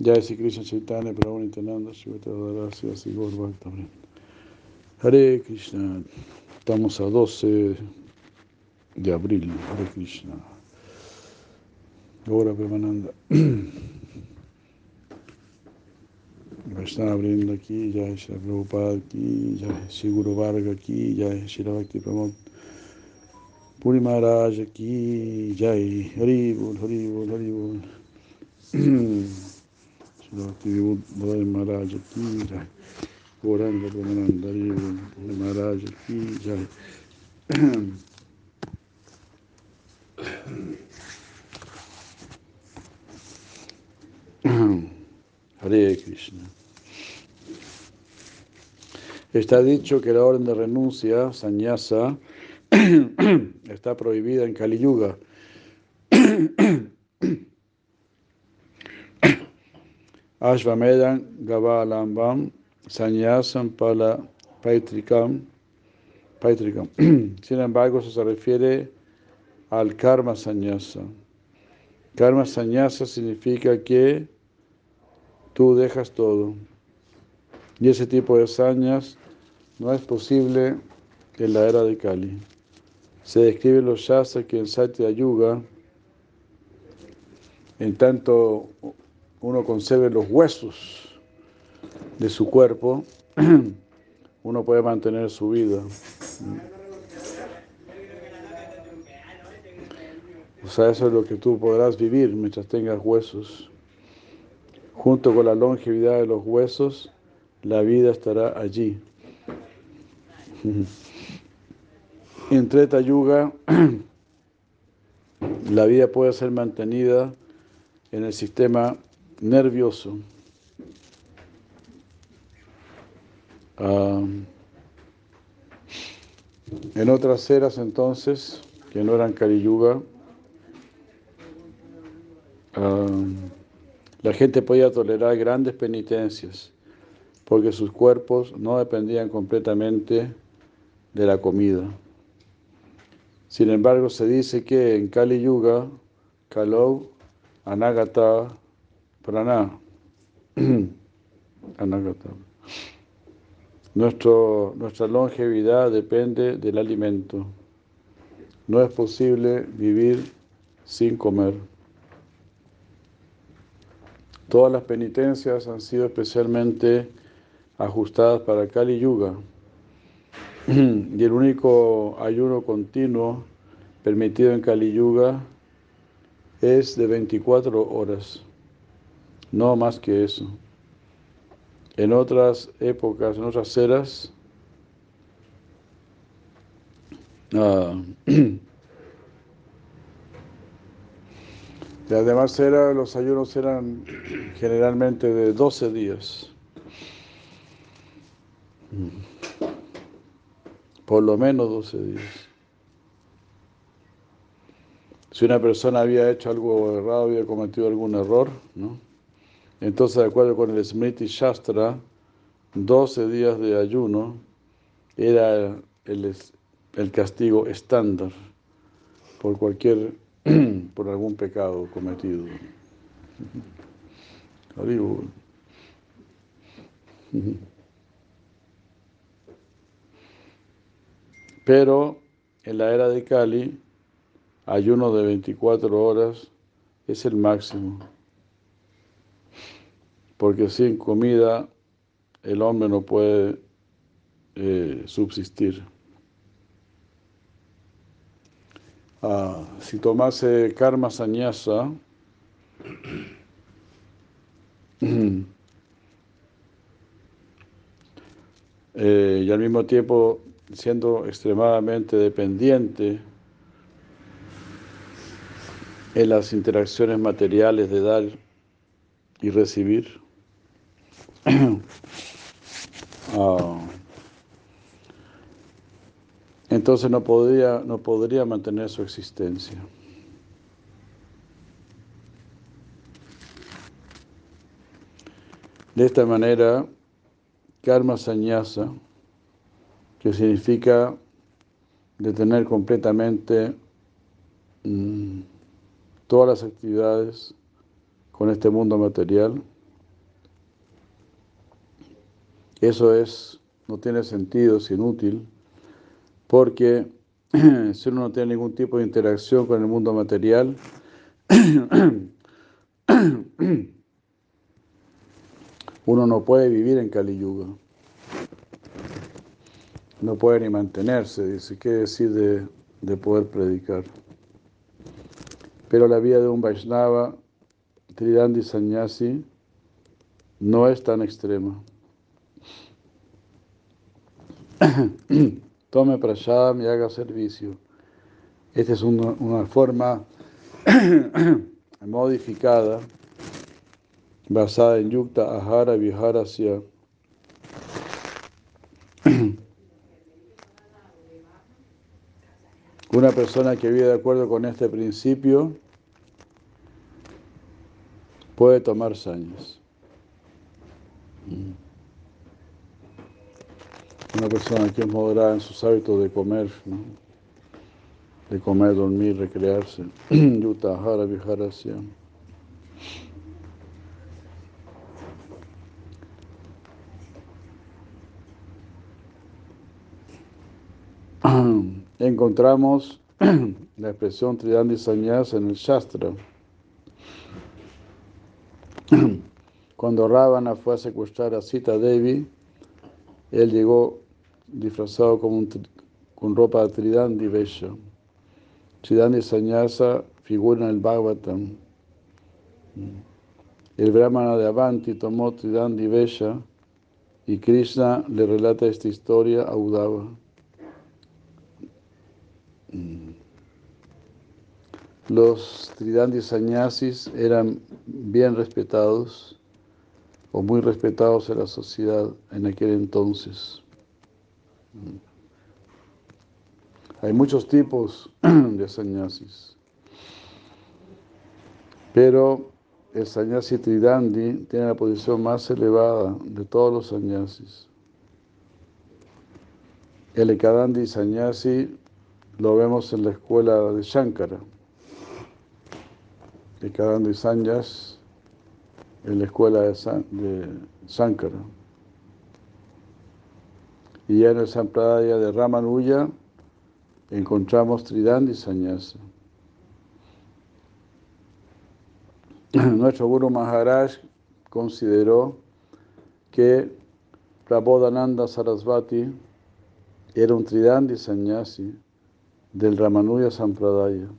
Jai Sri Krishna Chaitanya Prabhu Nityananda Shivata Dharasya Sigor Bhakta Hare Krishna. Estamos a 12 de abril. Hare Krishna. Ahora Premananda. Vaishnava Brinda aquí, Jai Shri Prabhupada aquí, Jai Shri Guru Varga aquí, Jai Shri Bhakti Pramod Puri Maharaj aquí, Jai Haribol, Haribol, Haribol. Bhakti Vibhuti Maharaj aquí, Jai Goranga Premananda Haribol, Puri Maharaj aquí, Jai. Hare Krishna. Está dicho que la orden de renuncia, sannyasa, está prohibida en Kali Yuga. Ashvamedan Gavalambam Sannyasam Pala Paitrikam Paitrikam. Sin embargo, se refiere al karma sannyasa. Karma sannyasa significa que tú dejas todo. Y ese tipo de sañas no es posible en la era de Kali. Se describe los shastras que en Satya Yuga, en tanto uno conserve los huesos de su cuerpo, uno puede mantener su vida. O sea, eso es lo que tú podrás vivir mientras tengas huesos. Junto con la longevidad de los huesos, la vida estará allí. En Treta Yuga, la vida puede ser mantenida en el sistema nervioso. En otras eras entonces, que no eran Kali Yuga, la gente podía tolerar grandes penitencias porque sus cuerpos no dependían completamente de la comida. Sin embargo, se dice que en Kali Yuga, Kalou, Anagata, Prana, Nuestro, nuestra longevidad depende del alimento. No es posible vivir sin comer. Todas las penitencias han sido especialmente ajustadas para Kali Yuga. Y el único ayuno continuo permitido en Kali Yuga es de 24 horas, no más que eso. En otras épocas, en otras eras, uh, los ayunos eran generalmente de 12 días. Por lo menos 12 días. Si una persona había hecho algo errado, había cometido algún error, ¿no? Entonces, de acuerdo con el Smriti Shastra, 12 días de ayuno era el, castigo estándar por cualquier, por algún pecado cometido. Pero en la era de Kali, ayuno de 24 horas es el máximo. Porque sin comida el hombre no puede eh, subsistir. Ah, si tomase karma sannyasa, eh, y al mismo tiempo siendo extremadamente dependiente en las interacciones materiales de dar y recibir. Uh, entonces no podría, no podría mantener su existencia. De esta manera, karma sannyasa, que significa detener completamente mmm, todas las actividades con este mundo material, Eso es, no tiene sentido, es inútil, porque si uno no tiene ningún tipo de interacción con el mundo material, uno no puede vivir en Kali Yuga. No puede ni mantenerse, dice, ¿qué decir de, de poder predicar? Pero la vida de un Vaishnava, Tridandi Sannyasi, no es tan extrema. Tome prashadam y haga servicio. Esta es una, una forma modificada basada en Yukta Ahara Viharasya. Una persona que vive de acuerdo con este principio puede tomar sañas. Una persona que es moderada en sus hábitos de comer, de comer, dormir, recrearse. Yuta Ahara Viharasya. encontramos la expresión Tridandi Sanyas en el Shastra. Cuando Ravana fue a secuestrar a Sita Devi, él llegó disfrazado como con ropa de Tridandi Vesha. Tridandi Sanyasa figura en el Bhagavatam. El Brahmana de Avanti tomó Tridandi Vesha y Krishna le relata esta historia a Udava. Los Tridandi Sannyasis eran bien respetados o muy respetados en la sociedad en aquel entonces. Hay muchos tipos de sannyasis, pero el sannyasi Tridandi tiene la posición más elevada de todos los sannyasis. El Ekadandi sannyasi lo vemos en la escuela de Shankara, de Kadandi Sanyas, en la escuela de, Shankara. Y ya en el Sampradaya de Ramanuja encontramos Tridandi Sanyasa. Nuestro Guru Maharaj consideró que Prabodhananda Sarasvati era un Tridandi Sanyasi del Ramanuja Sampradaya.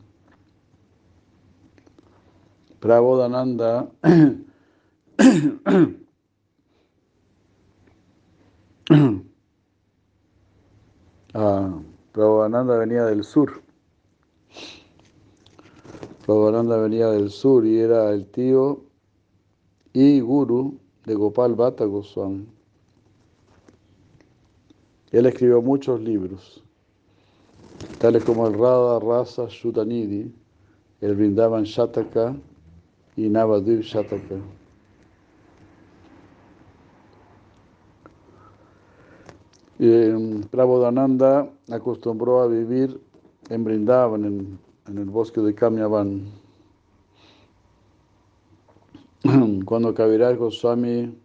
Prabodhananda ah, Prabodhananda venía del sur. Prabodhananda venía del sur y era el tío y guru de Gopal Bhatta Goswami. Él escribió muchos libros tales como el Radha Rasa Shutanidhi, el Vrindavan Shataka y Navadvip Shataka. Prabodhananda acostumbró a vivir en Vrindavan, en, el bosque de Kamyavan. Cuando Kaviraj Goswami,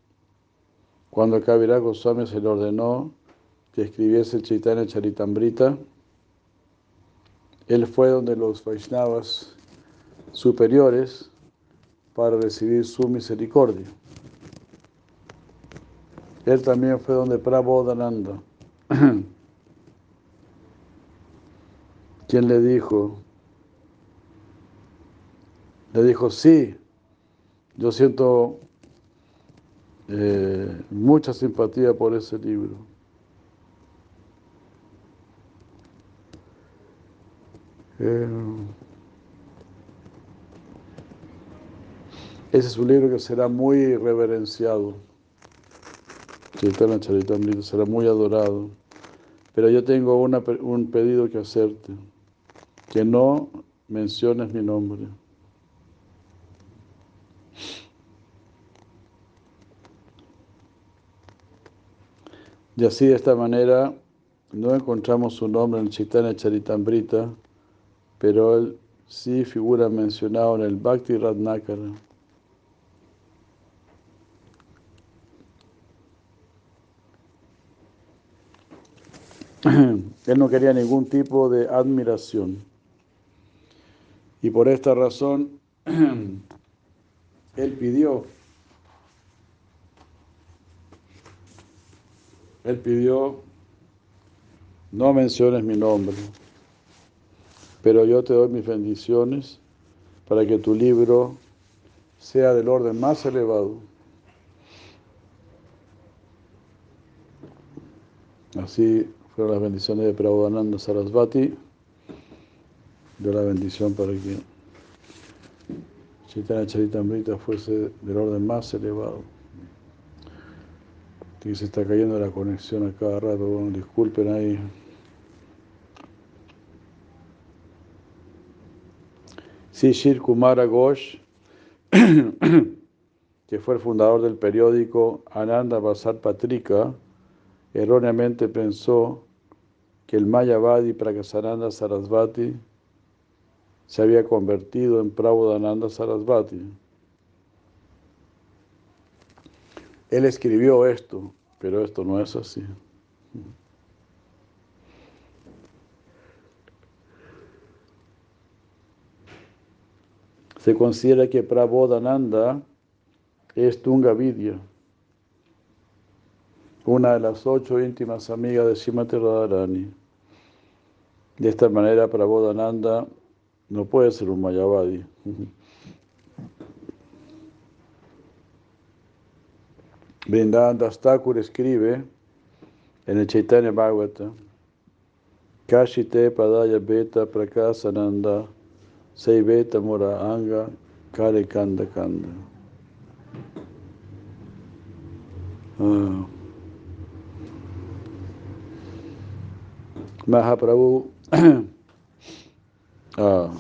cuando Kaviraj Goswami se le ordenó que escribiese Chaitanya Charitamrita, él fue donde los Vaishnavas superiores para recibir su misericordia. Él también fue donde Prabodhananda, quien le dijo, le dijo, sí, yo siento eh, mucha simpatía por ese libro. Eh, ese es un libro que será muy reverenciado. Chaitanya Charitamrita será muy adorado. Pero yo tengo un pedido que hacerte, que no menciones mi nombre. Y así de esta manera no encontramos su nombre en Chaitanya Charitamrita, pero él sí figura mencionado en el Bhakti Ratnakara. Él no quería ningún tipo de admiración. Y por esta razón, él pidió, él pidió, no menciones mi nombre, pero yo te doy mis bendiciones para que tu libro sea del orden más elevado. Así fueron las bendiciones de Prabhupada Sarasvati. De la bendición para que Chaitanya Charitamrita fuese del orden más elevado. Que se está cayendo la conexión a cada rato, bueno, disculpen ahí. Sí, Shir Kumara Ghosh, que fue el fundador del periódico Ananda Basar Patrika, erróneamente pensó que el Mayavadi Prakasananda Sarasvati se había convertido en Prabodhananda Sarasvati. Él escribió esto, pero esto no es así. Se considera que Prabodhananda es Tunga Vidya una de las ocho íntimas amigas de Srimati Radharani. De esta manera, Prabodhananda no puede ser un Mayavadi. Vrindavan Thakur escribe en el Chaitanya Bhagavata, Kashite Padaya Beta Prakasananda Seiveta Mora Anga Kare Kanda Kanda. Ah. Mahaprabhu ah,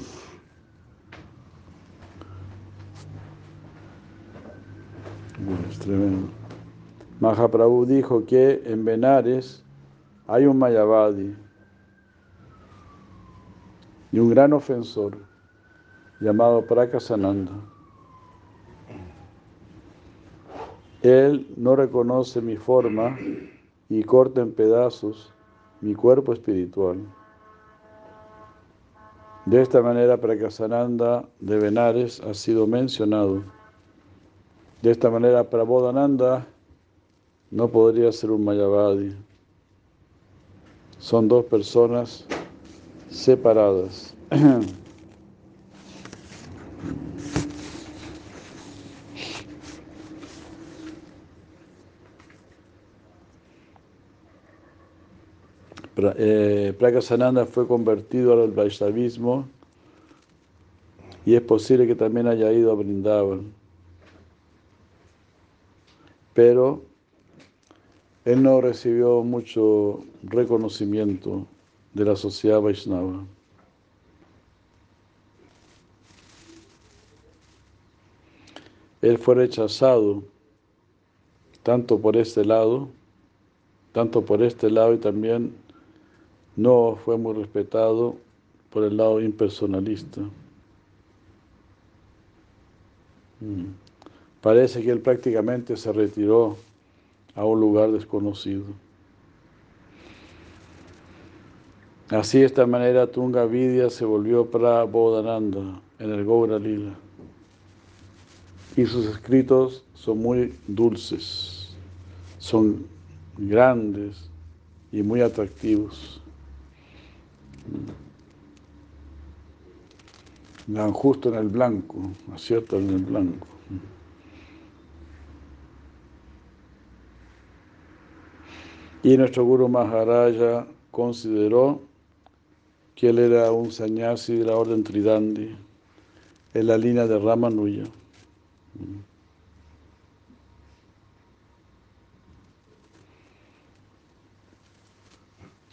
es tremendo. Mahaprabhu dijo que en Benares hay un Mayavadi y un gran ofensor llamado Prakasananda. Él no reconoce mi forma y corta en pedazos mi cuerpo espiritual. De esta manera, Prakasananda de Benares ha sido mencionado. De esta manera, Prabodhananda no podría ser un Mayavadi. Son dos personas separadas. Prakasananda fue convertido al Vaishnavismo y es posible que también haya ido a Brindavan. Pero él no recibió mucho reconocimiento de la sociedad Vaishnava. Él fue rechazado tanto por este lado, tanto por este lado y también no fue muy respetado por el lado impersonalista. Mm. Parece que él prácticamente se retiró a un lugar desconocido. Así de esta manera Tunga Vidya se volvió para Bodhananda en el Gaura Lila. Y sus escritos son muy dulces, son grandes y muy atractivos. Dan justo en el blanco, acierto en el blanco. Y nuestro Guru Maharaja consideró que él era un sannyasi de la orden Tridandi, en la línea de Ramanuja.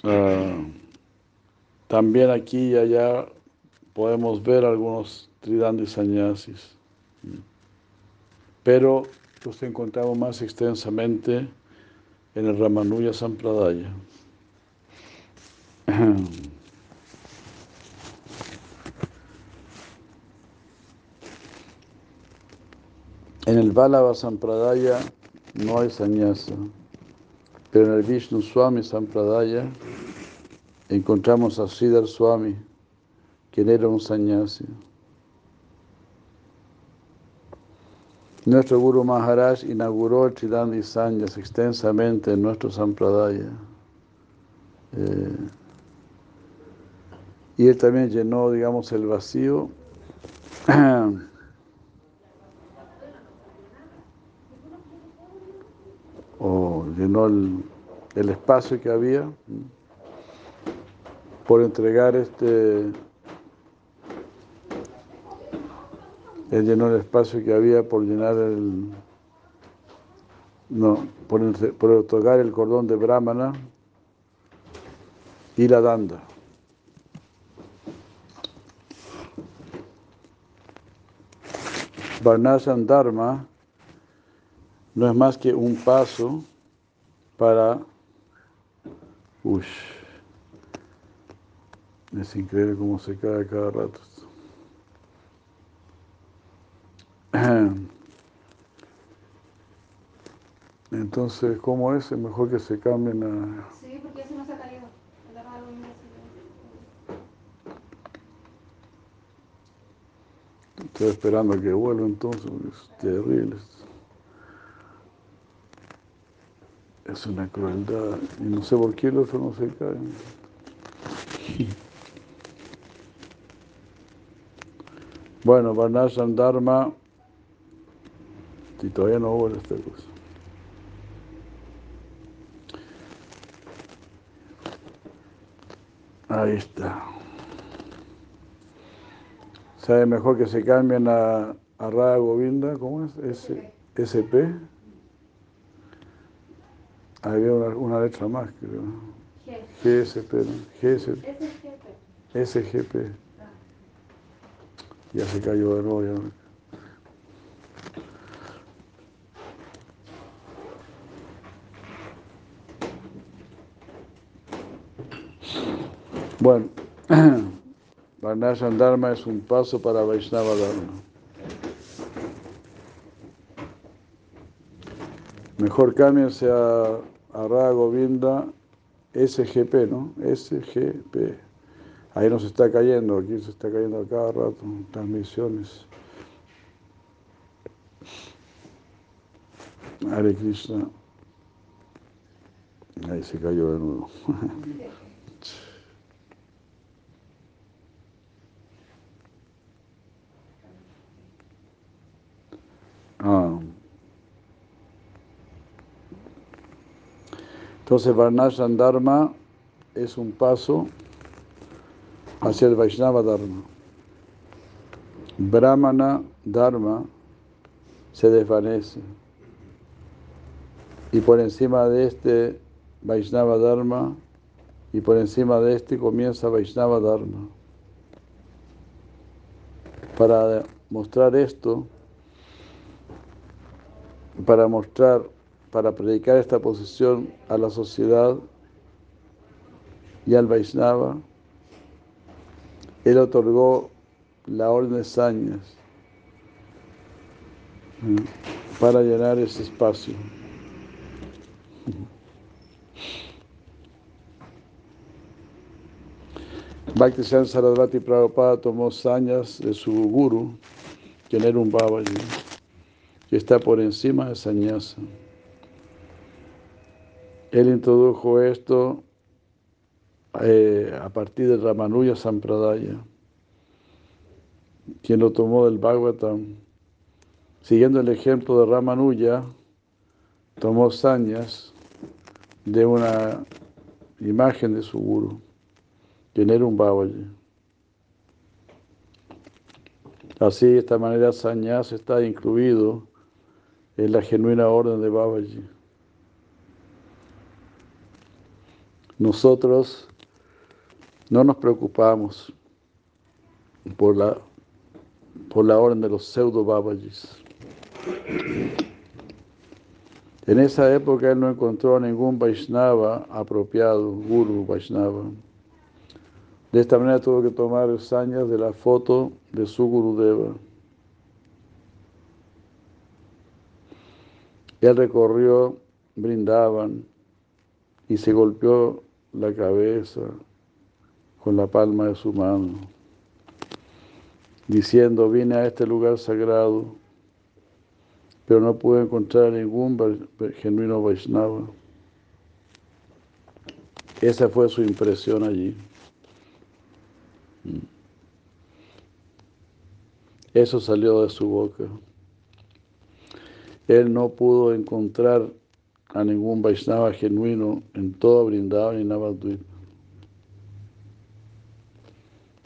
Ah, también aquí y allá podemos ver algunos Tridandi sannyasis, pero los encontramos más extensamente en el Ramanuja Sampradaya. En el Vallabha Sampradaya no hay sannyasa, pero en el Vishnu Swami Sampradaya encontramos a Sridhar Swami, quien era un sannyasi. Nuestro Guru Maharaj inauguró el Tridandi Sanyas extensamente en nuestro Sampradaya. Eh, y él también llenó, digamos, el vacío o llenó el, el, espacio que había por entregar este él llenó el espacio que había por llenar el no, por, por otorgar el cordón de Brahmana y la danda. Varnasham Dharma no es más que un paso para... Uy, es increíble cómo se cae cada rato. Entonces, ¿cómo es? Es mejor que se cambien a... Sí, porque eso no se ha caído. Estoy esperando a que vuelva entonces, es terrible. Es una crueldad. Y no sé por qué el otro no se cae. Bueno, Varnasham Dharma, y todavía no vuelve esta cosa. Ahí está. ¿Sabe mejor que se cambien a, a Radha Govinda? ¿Cómo es? S, SP. Había una, una, letra más, creo. GSP, ¿no? GSP. SGP. Ya se cayó de nuevo. Ya. Bueno. Varnasham Dharma es un paso para Vaishnava Dharma. Mejor cámbiense a, a Radha Govinda SGP, ¿no? SGP. Ahí nos está cayendo, aquí se está cayendo a cada rato, transmisiones. Hare. Ahí se cayó de nuevo. Ah. Entonces, Varnasham Dharma es un paso hacia el Vaishnava Dharma. Brahmana Dharma se desvanece. Y por encima de este Vaishnava Dharma, y por encima de este comienza Vaishnava Dharma. Para mostrar esto, para mostrar, para predicar esta posición a la sociedad y al Vaishnava, él otorgó la orden de sañas para llenar ese espacio. Bhakti Sarasvati Prabhupada tomó sañas de su guru, quien era un Babaji que está por encima de Sañasa. Él introdujo esto eh, a partir de Ramanuja Sampradaya, quien lo tomó del Bhagavatam. Siguiendo el ejemplo de Ramanuja, tomó sañas de una imagen de su guru, quien era un Babaji. Así, de esta manera, Sañas está incluido es la genuina orden de Babaji. Nosotros no nos preocupamos por la, por la orden de los pseudo Babajis. En esa época él no encontró ningún Vaishnava apropiado, Guru Vaishnava. De esta manera tuvo que tomar sañas de la foto de su Gurudeva. Él recorrió, brindaban y se golpeó la cabeza con la palma de su mano, diciendo, vine a este lugar sagrado, pero no pude encontrar ningún genuino Vaishnava. Esa fue su impresión allí. Eso salió de su boca. Él no pudo encontrar a ningún Vaishnava genuino en todo Brindavan y Navadvip.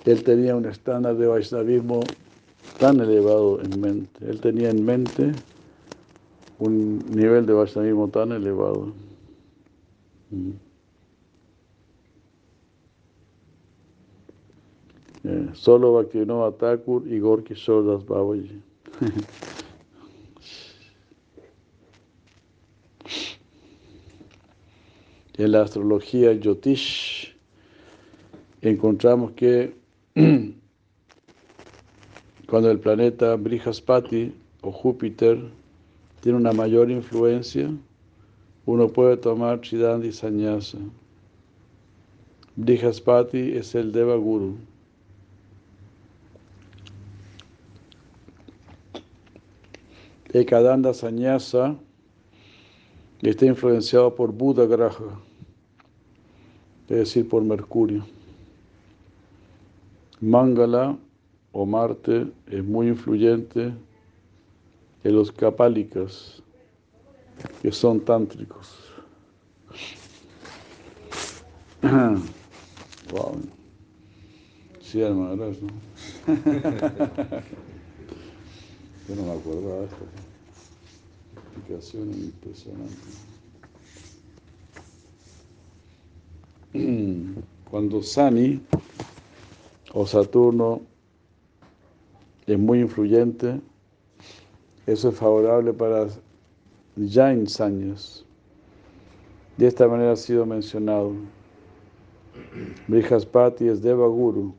Él tenía un estándar de Vaishnavismo tan elevado en mente. Él tenía en mente un nivel de Vaishnavismo tan elevado. Mm. Eh, solo Bhaktivinoda Thakur y Gorky Sordas Babaji. en la astrología Yotish encontramos que cuando el planeta Brihaspati o Júpiter tiene una mayor influencia, uno puede tomar Chidandi Sanyasa. Brihaspati es el Deva Guru. Ekadanda Sanyasa está influenciado por Buda Graha, es decir, por Mercurio. Mangala o Marte es muy influyente en los capálicas, que son tántricos. wow. Sí, hermano, ¿no? Yo no me acuerdo de esto explicación impresionante. Cuando Sani o Saturno es muy influyente, eso es favorable para Jain Sanyas. De esta manera ha sido mencionado. Brihaspati es Devaguru.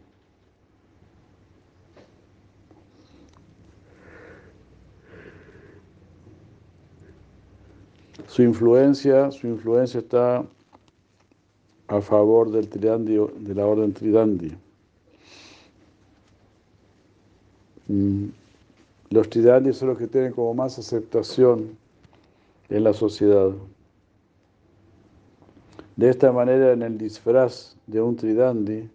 Su influencia, su influencia está a favor del tridandi, de la orden Tridandi. Mm. Los Tridandi son los que tienen como más aceptación en la sociedad. De esta manera, en el disfraz de un Tridandi,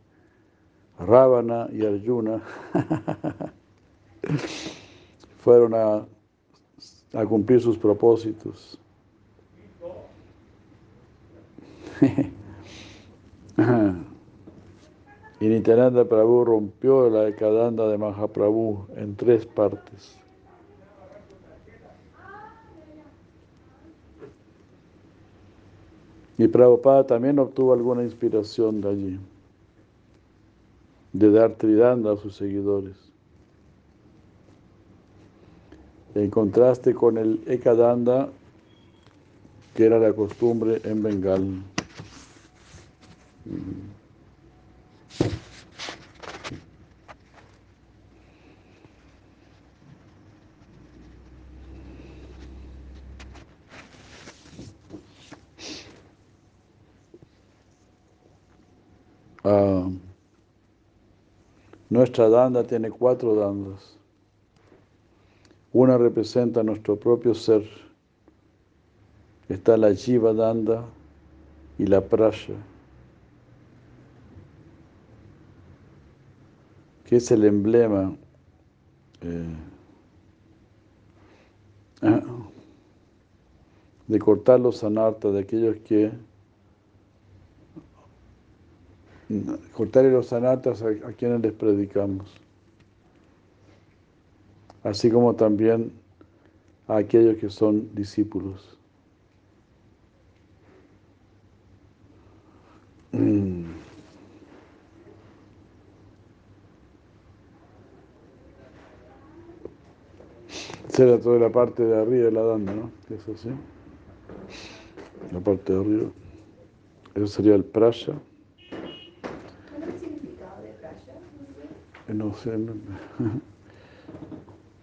Ravana y Arjuna fueron a, a cumplir sus propósitos. y Nityananda Prabhu rompió la decadanda de Mahaprabhu en tres partes. Y Prabhupada también obtuvo alguna inspiración de allí, de dar tridanda a sus seguidores. En contraste con el Ekadanda, que era la costumbre en Bengal. Ah, nuestra danda tiene cuatro dandas. Una representa nuestro propio ser. Está la Jiva Danda y la Prasha. que es el emblema eh, de cortar los anartas, de aquellos que cortar los anartas a, quienes les predicamos, así como también a aquellos que son discípulos. Mm. Será toda la parte de arriba de la danda, ¿no? Eso sí. La parte de arriba. Eso sería el prasha. ¿Cuál es el significado de prasha?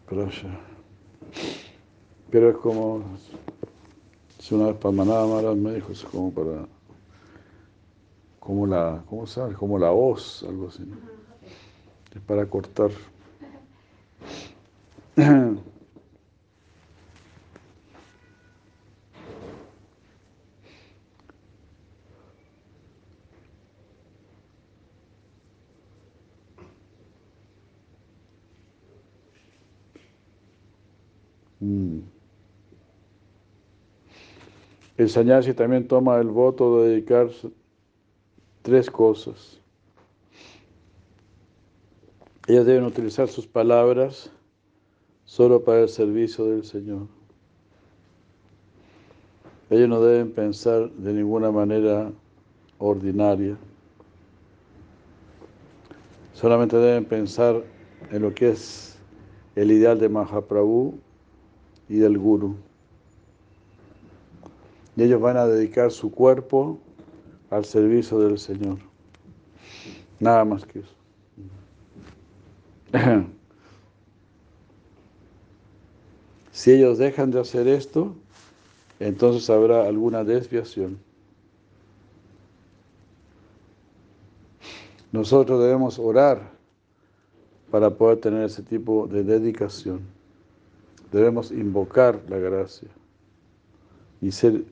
Prasha. Pero es como. Si una vez para Maharaj me dijo, es como para como la, ¿cómo llama? Como la hoz, algo así. ¿no? Es para cortar. El sannyasi también toma el voto de dedicar tres cosas. Ellos deben utilizar sus palabras solo para el servicio del Señor. Ellos no deben pensar de ninguna manera ordinaria. Solamente deben pensar en lo que es el ideal de Mahaprabhu y del Guru. Y ellos van a dedicar su cuerpo al servicio del Señor. Nada más que eso. Si ellos dejan de hacer esto, entonces habrá alguna desviación. Nosotros debemos orar para poder tener ese tipo de dedicación. Debemos invocar la gracia y ser,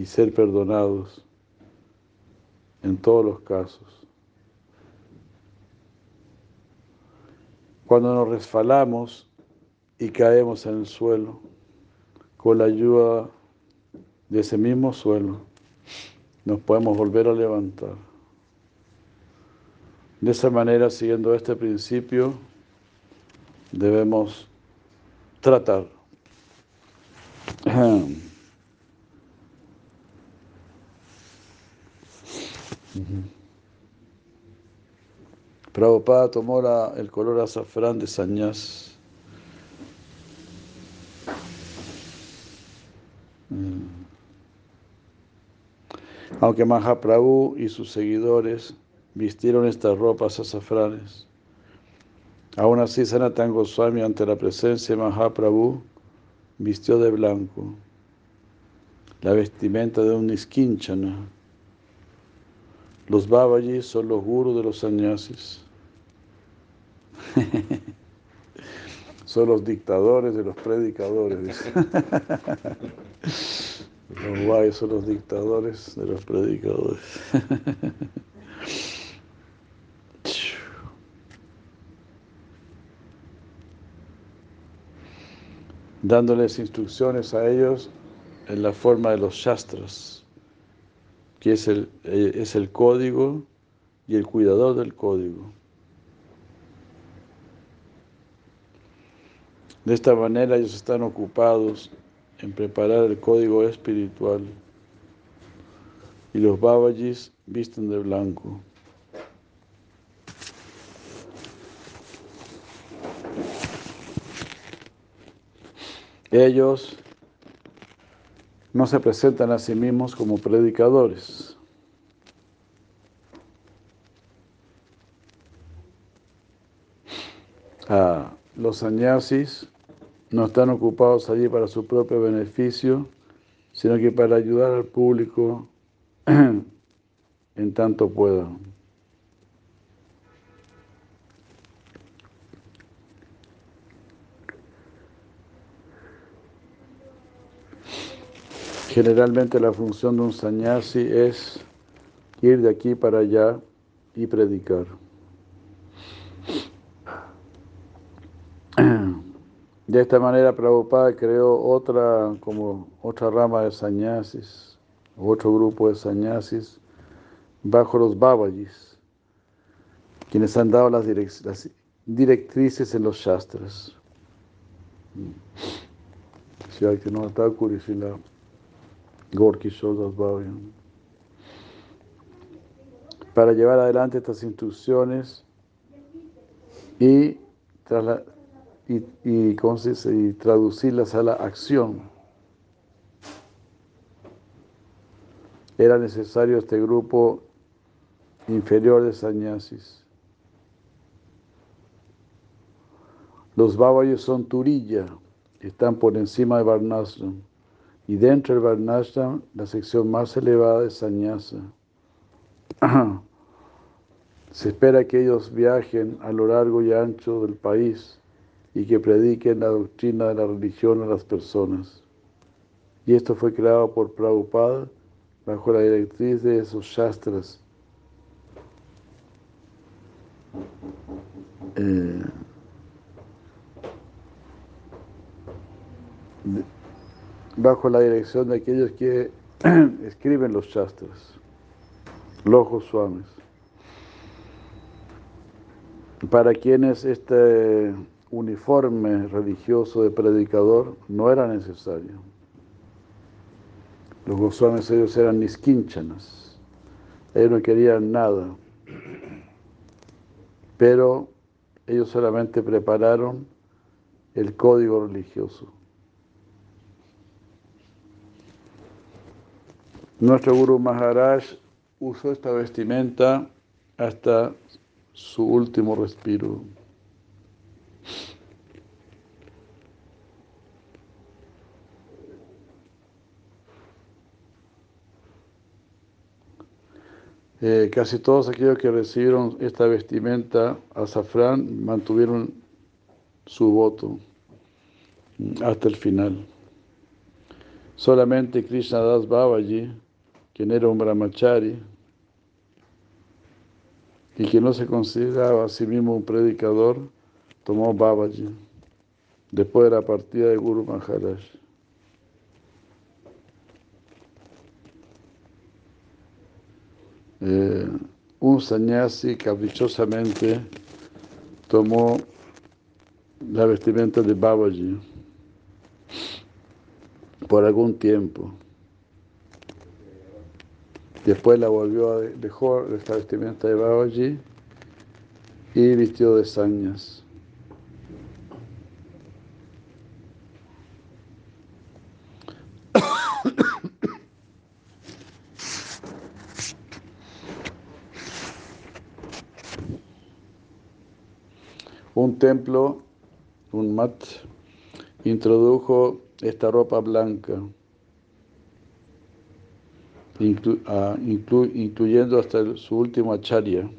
y ser perdonados en todos los casos. Cuando nos resfalamos y caemos en el suelo, con la ayuda de ese mismo suelo, nos podemos volver a levantar. De esa manera, siguiendo este principio, debemos tratar. Prabhupada tomó la, el color azafrán de sañas. Mm. Aunque Mahaprabhu y sus seguidores vistieron estas ropas azafranes, aún así Sanatan Goswami ante la presencia de Mahaprabhu vistió de blanco la vestimenta de un niskinchana los Babaji son los gurus de los sannyasis. son los dictadores de los predicadores. los Babaji son los dictadores de los predicadores. Dándoles instrucciones a ellos en la forma de los shastras que es el, eh, es el código y el cuidador del código. De esta manera ellos están ocupados en preparar el código espiritual y los babajis visten de blanco. Ellos no se presentan a sí mismos como predicadores. Ah, los sannyasis no están ocupados allí para su propio beneficio, sino que para ayudar al público en tanto puedan. Generalmente la función de un sannyasi es ir de aquí para allá y predicar. De esta manera Prabhupada creó otra, como otra rama de sannyasis, otro grupo de sannyasis bajo los babajis, quienes han dado las, directrices en los shastras. Si hay que no Gorky Para llevar adelante estas instrucciones y, y, y traducirlas a la acción. Era necesario este grupo inferior de sannyasis. Los babayos son turilla, están por encima de Varnashram y dentro del Varnashram la sección más elevada es Sannyasa. Se espera que ellos viajen a lo largo y ancho del país y que prediquen la doctrina de la religión a las personas. Y esto fue creado por Prabhupada bajo la directriz de esos shastras. Eh, bajo la dirección de aquellos que escriben los shastras, los Goswamis, para quienes este uniforme religioso de predicador no era necesario. Los Goswamis ellos eran nisquínchanas, ellos no querían nada, pero ellos solamente prepararon el código religioso. Nuestro Guru Maharaj usó esta vestimenta hasta su último respiro. Eh, casi todos aquellos que recibieron esta vestimenta azafrán mantuvieron su voto hasta el final. Solamente Krishna Das Babaji quien era un brahmachari y que no se consideraba a sí mismo un predicador, tomó Babaji después de la partida de Guru Maharaj. Eh, un sannyasi caprichosamente tomó la vestimenta de Babaji por algún tiempo. Después la volvió a dejó esta vestimenta de Babaji y vistió de sañas. Un templo, un mat, introdujo esta ropa blanca incluyendo hasta su último acharya.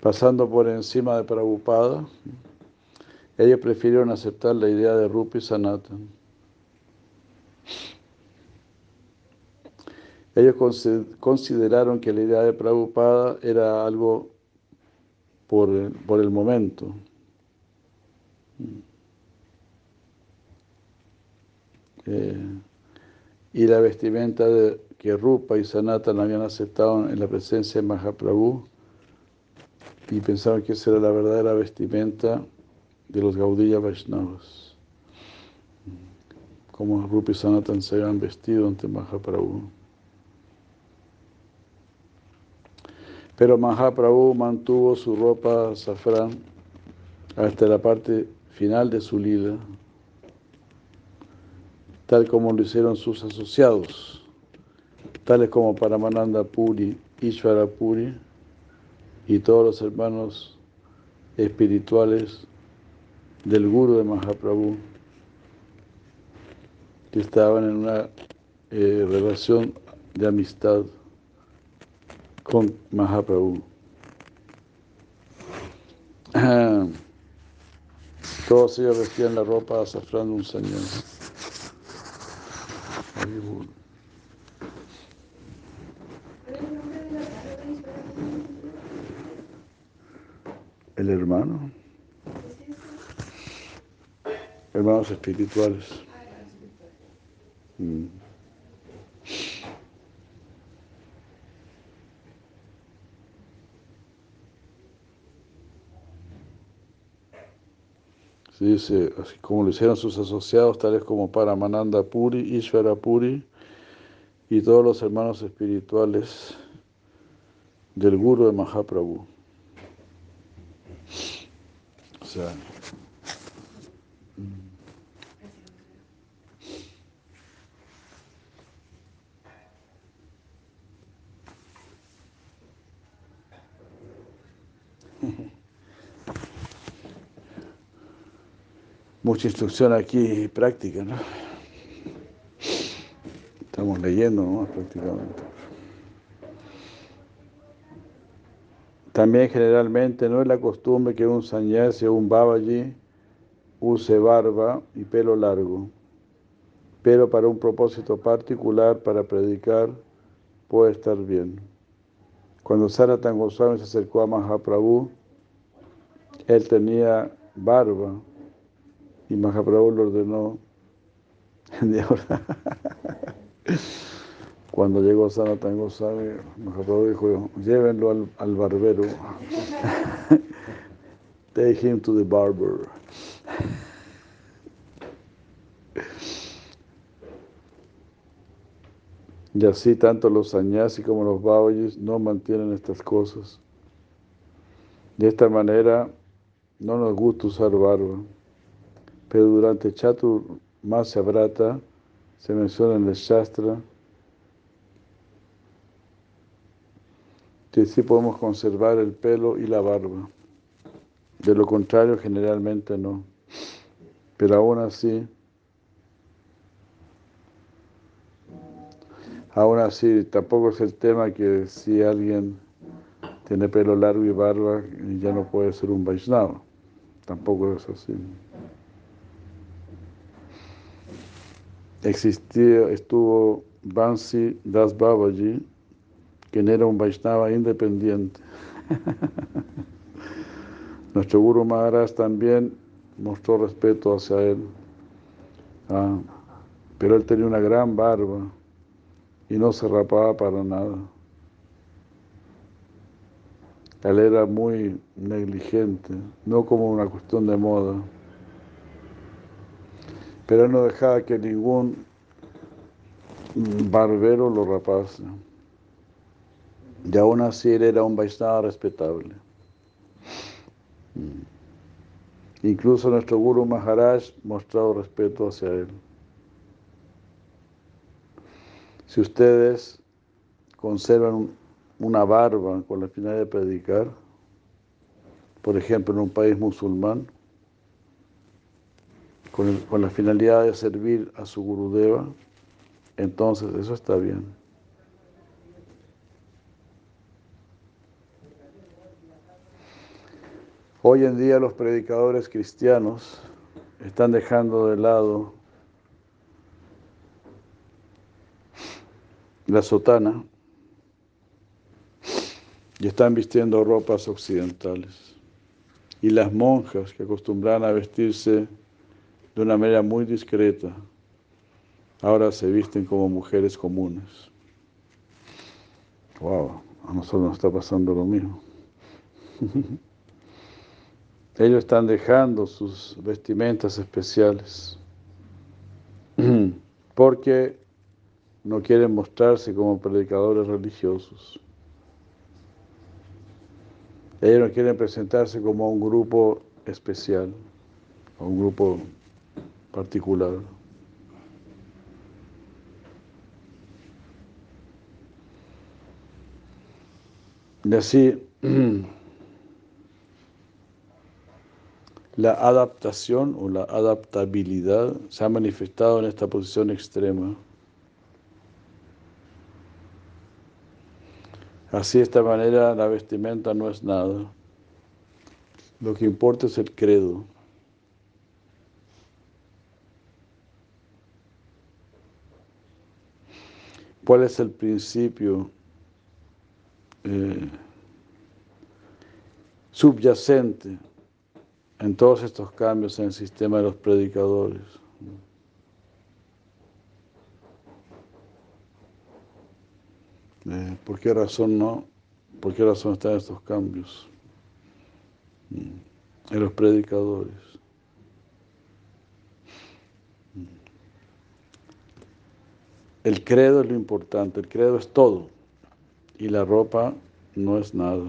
Pasando por encima de Prabhupada, ellos prefirieron aceptar la idea de Rupi Sanatan. Ellos consideraron que la idea de Prabhupada era algo por, por el momento. Eh, y la vestimenta de, que Rupa y Sanatan habían aceptado en la presencia de Mahaprabhu y pensaban que esa era la verdadera vestimenta de los Gaudiya Vaishnavas, como Rupa y Sanatan se habían vestido ante Mahaprabhu. Pero Mahaprabhu mantuvo su ropa safrán hasta la parte final de su lila tal como lo hicieron sus asociados, tales como Paramananda Puri, Ishvara Puri y todos los hermanos espirituales del Guru de Mahaprabhu, que estaban en una eh, relación de amistad con Mahaprabhu. Todos ellos vestían la ropa azafrán un señor. El hermano. Hermanos espirituales. Mm. Dice, así como lo hicieron sus asociados, tales como Paramananda Puri, Ishvara Puri y todos los hermanos espirituales del Guru de Mahaprabhu. O sea, mucha instrucción aquí práctica, ¿no? Estamos leyendo ¿no? prácticamente. También generalmente no es la costumbre que un sannyasi o un babaji use barba y pelo largo, pero para un propósito particular, para predicar, puede estar bien. Cuando Sanatan Goswami se acercó a Mahaprabhu, él tenía barba y Mahaprabhu lo ordenó. Cuando llegó Sanatan Goswami, Mahaprabhu dijo, llévenlo al, al barbero. Take him to the barber. Y así tanto los sanyasi como los babayis no mantienen estas cosas. De esta manera no nos gusta usar barba, pero durante Chatur Masya Brata se menciona en el Shastra que sí podemos conservar el pelo y la barba. De lo contrario, generalmente no. Pero aún así, aún así, tampoco es el tema que si alguien tiene pelo largo y barba, ya no puede ser un Vaishnava. Tampoco es así. Existía, estuvo Bansi Das Babaji, quien era un Vaishnava independiente. Nuestro Guru Maharaj también mostró respeto hacia él, ah, pero él tenía una gran barba y no se rapaba para nada. Él era muy negligente, no como una cuestión de moda. Pero no dejaba que ningún barbero lo rapase. Y aún así él era un Vaishnava respetable. Incluso nuestro Guru Maharaj mostrado respeto hacia él. Si ustedes conservan una barba con la finalidad de predicar, por ejemplo en un país musulmán, con, con la finalidad de servir a su Gurudeva, entonces eso está bien. Hoy en día los predicadores cristianos están dejando de lado la sotana y están vistiendo ropas occidentales. Y las monjas que acostumbraban a vestirse de una manera muy discreta, ahora se visten como mujeres comunes. Wow, a nosotros nos está pasando lo mismo. Ellos están dejando sus vestimentas especiales porque no quieren mostrarse como predicadores religiosos. Ellos no quieren presentarse como un grupo especial, un grupo particular. Y así, la adaptación o la adaptabilidad se ha manifestado en esta posición extrema. Así de esta manera la vestimenta no es nada. Lo que importa es el credo. ¿Cuál es el principio eh, subyacente en todos estos cambios en el sistema de los predicadores? Eh, ¿Por qué razón no? ¿Por qué razón están estos cambios en los predicadores? El credo es lo importante, el credo es todo y la ropa no es nada.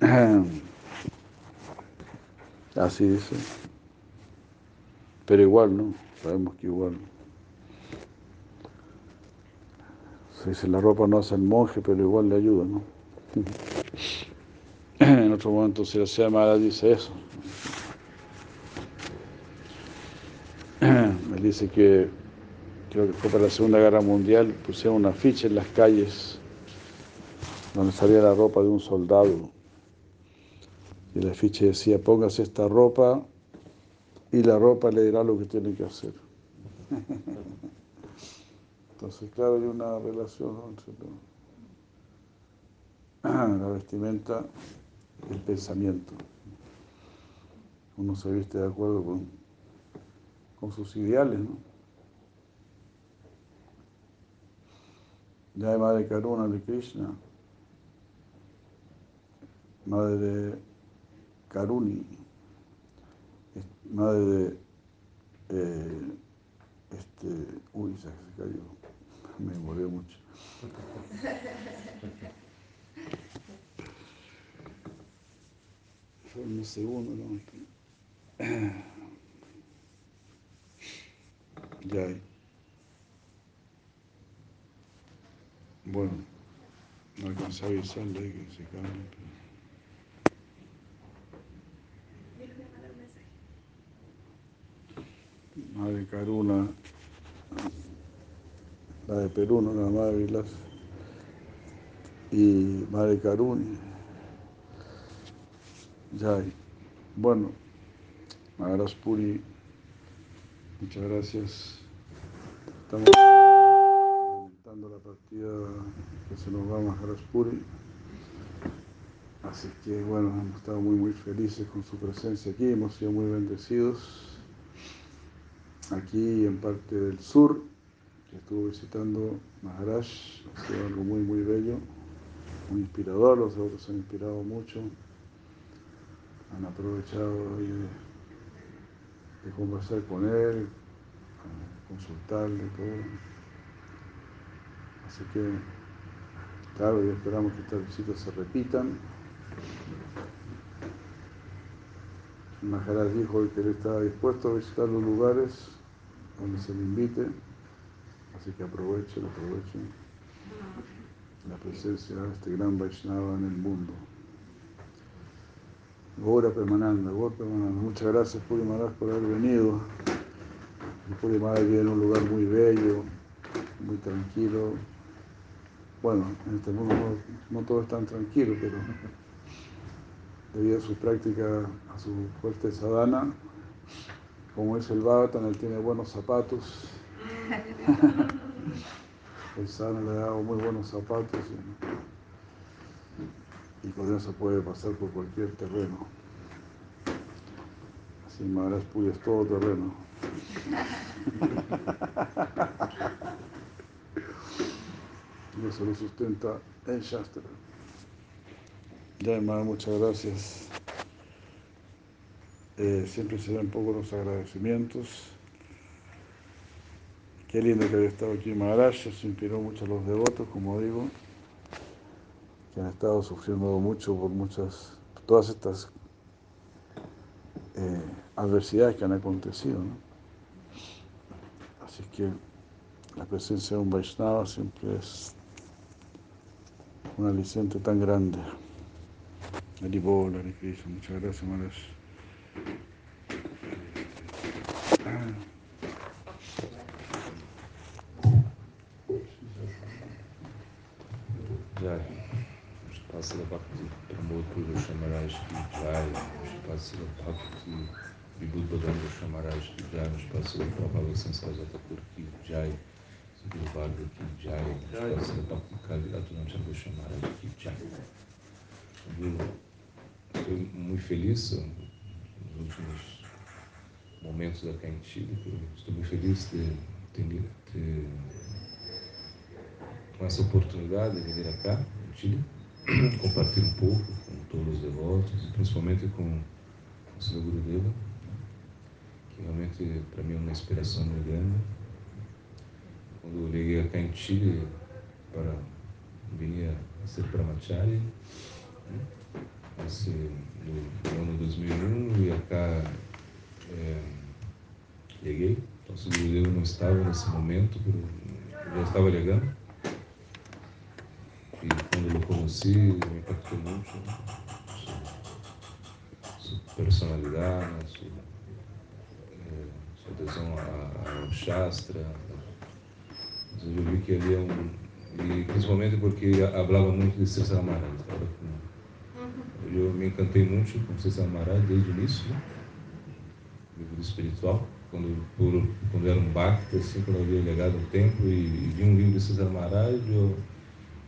Así dice. Pero igual, ¿no? Sabemos que igual. Se dice, la ropa no hace el monje, pero igual le ayuda, ¿no? En otro momento, si la mala, dice eso. Él dice que, creo que fue para la Segunda Guerra Mundial, pusieron una ficha en las calles donde salía la ropa de un soldado. Y la ficha decía, póngase esta ropa y la ropa le dirá lo que tiene que hacer. Entonces, claro, hay una relación entre la vestimenta y el pensamiento. Uno se viste de acuerdo con, con sus ideales, ¿no? Ya Madre Karuna de Krishna, Madre Karuni, Madre de eh, este, uy, se cayó, me demoré mucho. Fue ¿no? Ya. Bueno, no alcancé a avisarle que se cambie. Madre Caruna, la de Perú, no la Madre Vilas, y Madre Caruni. Ya, bueno, Maharaj Puri, muchas gracias. Estamos lamentando la partida que se nos va Maharaj Puri. Así que bueno, hemos estado muy muy felices con su presencia aquí, hemos sido muy bendecidos aquí en parte del sur, que estuvo visitando Maharaj, ha sido algo muy, muy bello, muy inspirador, los otros han inspirado mucho, han aprovechado de, de conversar con él, consultarle, todo. Así que, claro, y esperamos que estas visitas se repitan. Maharaj dijo que él estaba dispuesto a visitar los lugares donde se le invite, así que aprovechen, aprovechen la presencia de este gran Vaishnava en el mundo. Gora Permananda, Gora Permananda, muchas gracias Puri Maharaj por haber venido. Puri Maharaj vive en un lugar muy bello, muy tranquilo. Bueno, en este mundo no, no todo es tan tranquilo, pero debido a su práctica, a su fuerte sadhana, como es el Bhagavatam, él tiene buenos zapatos. el sadhana le ha dado muy buenos zapatos y con eso puede pasar por cualquier terreno. Así Maharaj Puri es todo terreno. y eso lo sustenta el Shastra. Ya, hermano, muchas gracias. Eh, siempre se dan poco los agradecimientos. Qué lindo que haya estado aquí en Maharaj, se inspiró mucho a los devotos, como digo, que han estado sufriendo mucho por muchas, todas estas eh, adversidades que han acontecido. Así que la presencia de un Vaishnava siempre es un aliciente tan grande. Haribola, Hare Krishna, muchas gracias, Maharaj. Shpasila Bhakti Vibhud Bhadanga Shamaraj Ki Jai. Shpasila Prabhava Sansara Thakur Ki Jai. Guru Bhargava Ki Jai. Shpasila Bhakti Kali Atunam Chandra Shamaraj Ki Jai. Estou muito feliz nos últimos momentos da Caintilha. Estou muito feliz de ter, ter com essa oportunidade de vir cá, em Chile, compartilhar um pouco com todos os devotos, principalmente com o Sr. Gurudeva, que realmente para mim é uma inspiração muito grande. Quando eu liguei em Chile para vir a ser brahmachari, esse, no, no ano 2001, e cá é, cheguei. Então, o Gurudeva não estava nesse momento, já estava chegando. E quando eu conheci, me impactou muito sua personalidade, sua, é, sua adesão ao Shastra. Eu vi que ele é um. E principalmente porque falava muito de César Maharaj. Eu me encantei muito com César Maharaj desde o início, né? vida espiritual, quando, por, quando era um bhakta, assim, quando eu havia legado um tempo e, e vi um livro de César Maharaj, eu,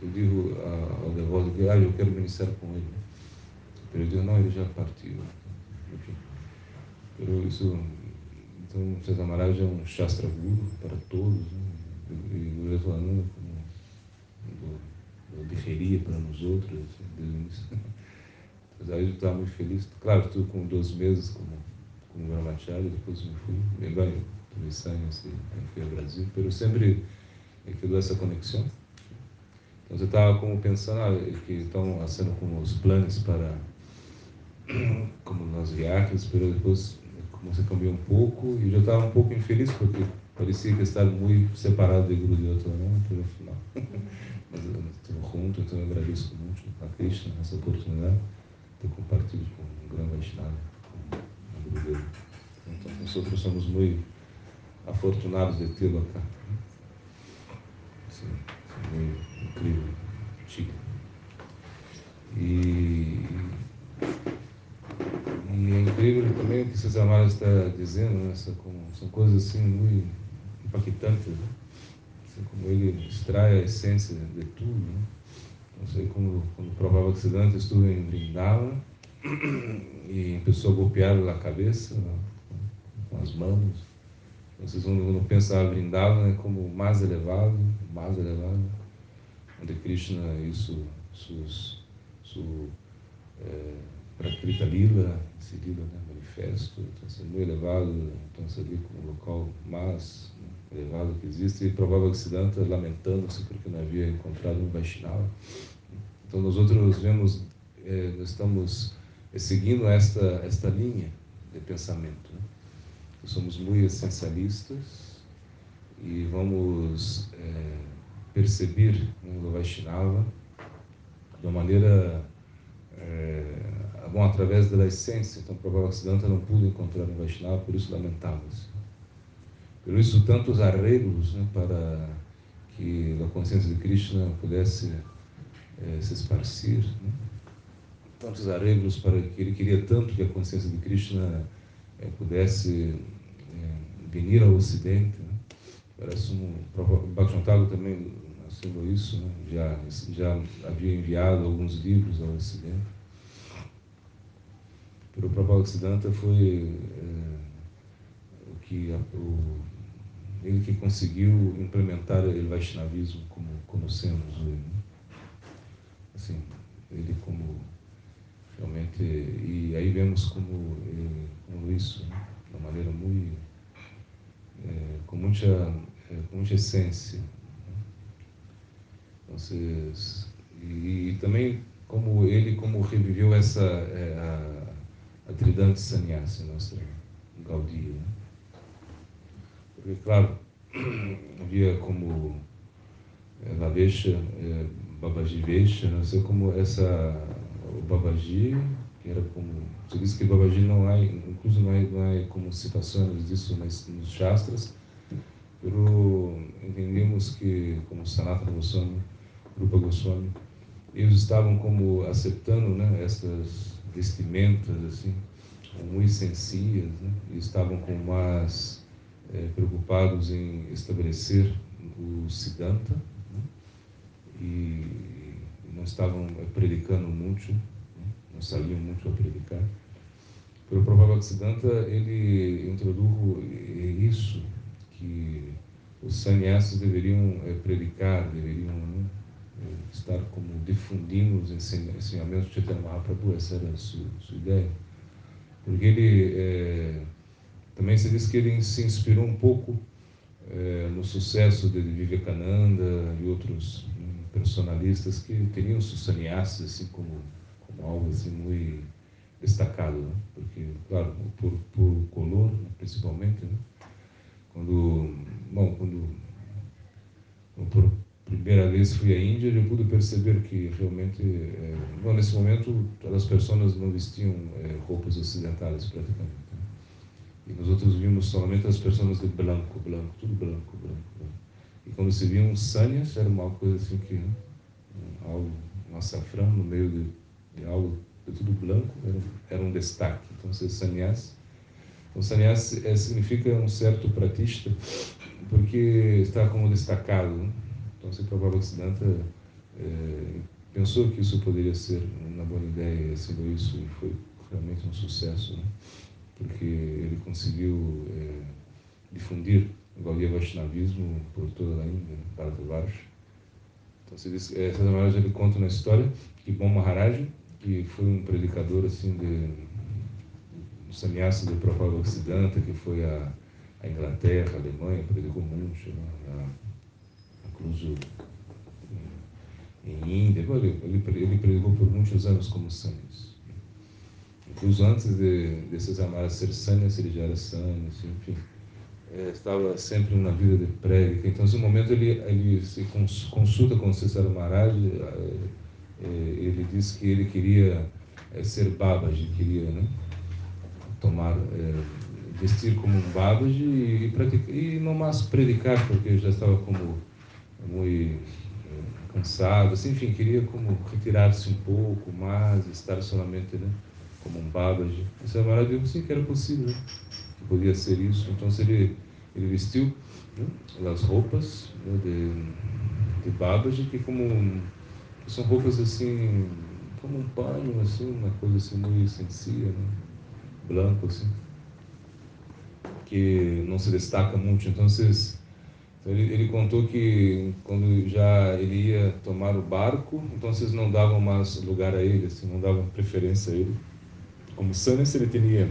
eu digo ao devoto que ah, eu quero ministrar com ele. Ele diz, não, ele já partiu. Enfim. Pero isso, então, César Maharaj é um Shastra Guru para todos, né? e o Evananda como deferia para nós outros, assim, desde o início. Mas aí eu estava muito feliz. Claro, estou com 12 meses como, como Brahmacharya, depois me fui, me banho, tomei sangue, assim, fui ao Brasil, mas sempre quedou essa conexão. Então você estava como pensando ah, que estão sendo como os planos para como nós viagens, mas depois como você cambiou um pouco e já estava um pouco infeliz porque parecia que estava muito separado de Guru de outro não, pelo final. mas estamos juntos, então eu agradeço muito a Krishna essa oportunidade de compartilhar com o grande Vaishnava, com o Guru dele. Então nós somos muito afortunados de tê-lo aqui. Sim, muito incrível, chique. E e é incrível também o que César Amaro está dizendo, né? São coisas assim muito impactantes, né? assim, como ele extrai a essência de tudo. Né? Não sei como quando provava Ocidente, estuve em Vrindavan e começou a golpear na cabeça né? com as mãos. Vocês vão pensar Vrindavan é como mais elevado, mais elevado, onde Krishna isso, suas, su, é, Prakrita Lila, esse Lila né, manifesto, então sendo muito elevado, então ali como local mais né, elevado que existe, e provável Siddhanta lamentando-se porque não havia encontrado um Vaishnava. Então nós outros vemos, eh, nós estamos eh, seguindo esta, esta linha de pensamento. Né? somos muito essencialistas e vamos eh, perceber né, o Vaishnava de uma maneira bom, através da essência. Então, Prabhupada não pudo encontrar um Vaishnava, por isso lamentava-se. Por isso, tantos arreglos né, para que a consciência de Krishna pudesse eh, se esparcir. Né? Tantos arreglos para que ele queria tanto que a consciência de Krishna eh, pudesse eh, vir ao Ocidente. Né? Parece um. Bhaktivinoda também assinou isso, né? já, já havia enviado alguns livros ao Ocidente. Para o Prabhupada foi é, o que o, ele que conseguiu implementar o Vaishnavismo como conhecemos hoje. Né? Assim, ele como realmente e aí vemos como, como isso, né? de uma maneira muito é, com muita é, com muita essência. Né? Então, e, e, também como ele como reviveu essa a, a Tridante Sannyasa, nossa Gaudia. Né? Porque, claro, havia como é, Lavesha, é, Babaji Vesha, não sei como essa, o Babaji, que era como, você disse que Babaji não há, incluso não há, não como citações disso nas, nos Shastras, pero entendemos que, como Sanatana Goswami, Rupa Goswami, eles estavam como aceitando né, essas vestimentas assim, muito sencias, né? e estavam com mais é, preocupados em estabelecer o Siddhanta né? e não estavam eh, predicando muito, né? não sabiam muito a predicar. Pelo provável Siddhanta, ele introduziu isso, que os sannyasis deveriam é, predicar, deveriam né? Estar como difundindo os ensinamentos de Chaitanya Mahaprabhu, essa era a sua, sua ideia. Porque ele, é, também se diz que ele se inspirou um pouco é, no sucesso de Vivekananda e outros hum, personalistas que teriam seus sannyasis assim como, como algo assim muito destacado, né? porque, claro, por, por color, principalmente, né? quando, bom, quando, por, primeira vez fui à Índia, eu pude perceber que realmente, é, bom, nesse momento, as pessoas não vestiam é, roupas ocidentais praticamente. Né? E nós outros vimos somente as pessoas de branco, branco, tudo branco, branco, branco. E quando se via um sanyas, era uma coisa assim que, né? algo, um açafrão no meio de, de algo de tudo branco, era, era um destaque. Então, se sannyas, então sannyas é, significa um certo pratista, porque está como destacado. Né? Então, se Prabhupada Siddhanta é, pensou que isso poderia ser uma boa ideia, sendo isso, e foi realmente um sucesso. Né? porque ele conseguiu é, difundir o Gaudiya Vaishnavismo por toda a Índia, para Varas. Então, se diz, é, Maharaj ele conta na história que Bom Maharaj, que foi um predicador assim de um sannyasa do Prabhupada Occidente, que foi a, a Inglaterra, a Alemanha, predicou muito, né, incluso em Índia, ele, ele, ele predicou por muitos anos como sannyasa os antes de, desses amados ser sânias, ele já era assim, enfim. É, estava sempre na vida de prédica. Então, nesse momento, ele, ele se consulta com o César Maharaj, é, ele diz que ele queria é, ser Babaji, queria né, tomar, vestir como um Babaji e, e, e não mais predicar, porque já estava como muito é, cansado, assim, enfim, queria como retirar-se um pouco mais, estar solamente, né, como um Babaji. Isso é maravilhoso, sim, que era possível, que podia ser isso. Então, ele, ele vestiu né, as roupas né, de, de Babaji, que como são roupas assim, como um pano, assim, uma coisa assim muito sencilla, né, branco, assim, que não se destaca muito. Então, ele, ele, contou que quando já ele ia tomar o barco, então vocês não davam mais lugar a ele, assim, não davam preferência a ele como Sanes ele tinha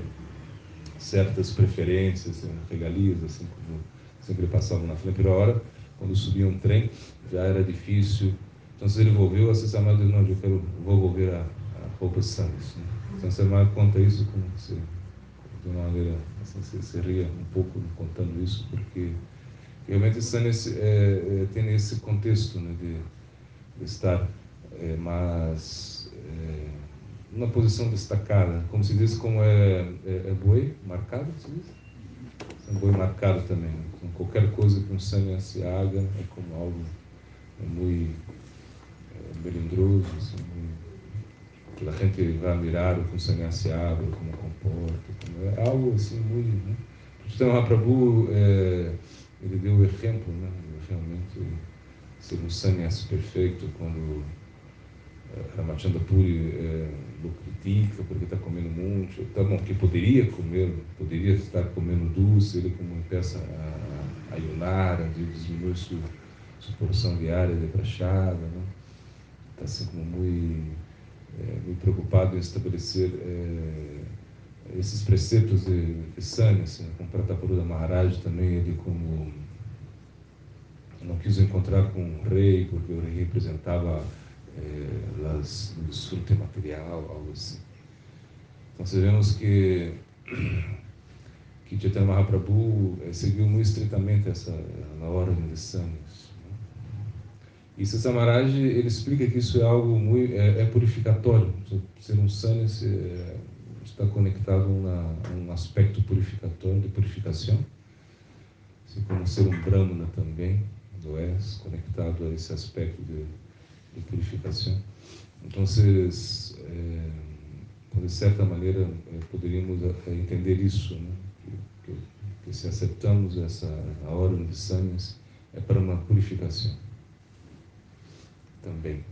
certas preferências, assim, regalias, assim como sempre passavam na frente. Pela hora, quando subia um trem, já era difícil. Então, se ele volveu, a Samara disse, não, eu quero, vou volver a, a roupa Sanes. Né? Então, Samara conta isso como se, de uma maneira, assim, ria um pouco contando isso, porque realmente Sanes é, é, tem esse contexto né, de, de estar é, mais... É, uma posição destacada, como se diz, como é, é, é boi marcado, se diz? É um boi marcado também. Então, qualquer coisa que um sangue se haga é como algo é muito melindroso, assim, que a gente vai mirar o que sangue se abre, como comporta, como é algo assim muito... Né? Então, Mahaprabhu, é, ele deu o exemplo, né? realmente ser um sannyasi perfeito quando Ramachandra Puri é, o critica porque está comendo muito, tá bom, que poderia comer, poderia estar comendo doce, ele como empieza a, a ayunar, a diminuir sua, sua porção diária de prachada, né? está assim como muito, é, muito preocupado em estabelecer é, esses preceitos de, de Sanya, assim, com Pratapurudha Maharaj também, ele como não quis encontrar com o rei, porque o rei representava eh, o desfrute material, algo assim. Então, vemos que, que Chaitanya Mahaprabhu eh, seguiu muito estritamente essa na ordem de sangues. E Samaraj ele explica que isso é algo muito é, é purificatório. Ser um é, está conectado a um aspecto purificatório, de purificação, assim como ser um brahmana também, do é, conectado a esse aspecto de de purificação. Então, é, de certa maneira, é, poderíamos é, entender isso, né? que, que, que, se aceitamos essa a ordem de sangues é para uma purificação também.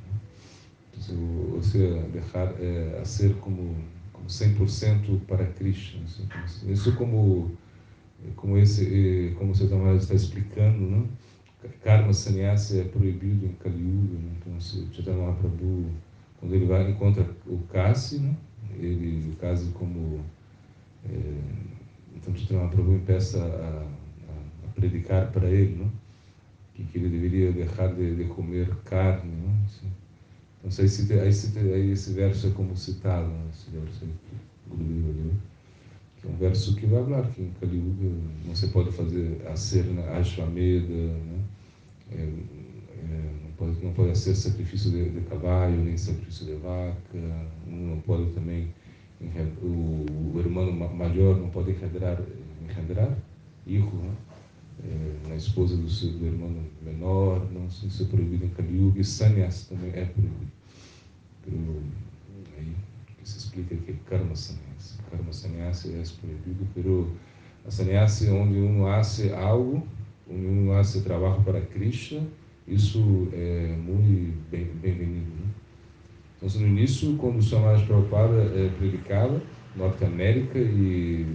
Então, você deixar é, a ser como 100% para Krishna. Assim, isso como como esse como você está explicando, né? karma sannyasa é proibido em Kali Yuga, né? então se Chaitanya Mahaprabhu, quando ele vai encontra o Kasi, né? ele, o Kasi como é, então Chaitanya Mahaprabhu começa a, a, a predicar para ele, né? que, que ele deveria deixar de, de comer carne, né? Assim. Então aí, se, aí, se, esse verso é como citado, né? esse verso aí, né? que é um verso que vai falar que em Kali Yuga não se pode fazer a ser né? Ashwamedha, né? É, é, não, pode, não pode ser sacrifício de, de cavalo, nem sacrifício de vaca, não pode também, o, o irmão maior não pode enredar engendrar, hijo, né? Na esposa do seu do irmão menor, não, isso é proibido em Kali Yuga, e sannyas também é proibido. Pero, aí, que se explica que é karma sannyas. Karma sannyas é proibido, pero a é onde um hace algo, onde um hace trabalho para Krishna, isso é muito bem-vindo. Né? Então, no início, quando o Swami Prabhupada é, predicava, Norte América, e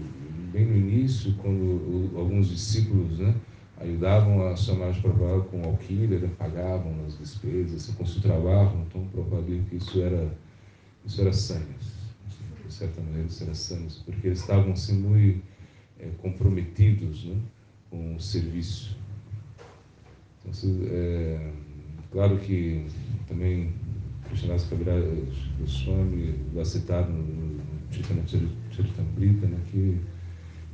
bem no início, quando o, alguns discípulos né, ajudavam a Swami Prabhupada com alquimia, né, pagavam as despesas, seu trabalho, então Prabhupada que isso era, isso era sanhas. De certa maneira, isso era sanhas, porque eles estavam assim, muito é, comprometidos né, com o serviço. Então, é, claro que também Krishnadas Kaviraj Goswami vai citar no Chaitanya Charitamrita, né, que,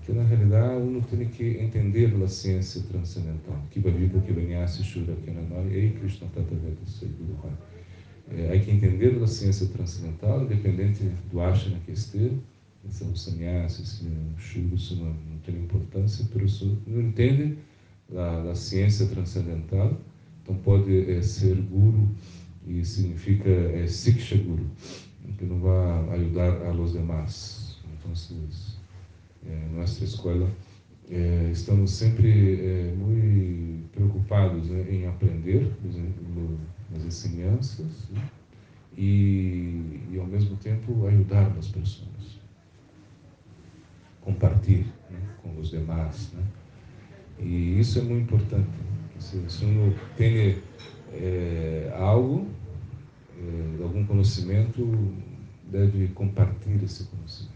que na realidade uno tem que entender a ciência transcendental. Kiva Vida, Kiva Nyasi, Shura, Kenanoi, Ei Krishna Tata Veda Saiguru é, Há que entender a ciência transcendental, independente do ashana que esteja, se é um sannyasi, se é um shura, isso não, não tem importância, mas se não entende a, a ciência transcendental, então pode é, ser guru e significa é, Siksha Guru, que não vai ajudar a los demás. Então, é, nossa escola é, estamos sempre é, muito preocupados né, em aprender as ensinanças né, e, e, ao mesmo tempo, ajudar as pessoas. Compartilhar né, com os demais. Né. E isso é muito importante. Se, se uno tem algo, algum conhecimento, deve compartilhar esse conhecimento.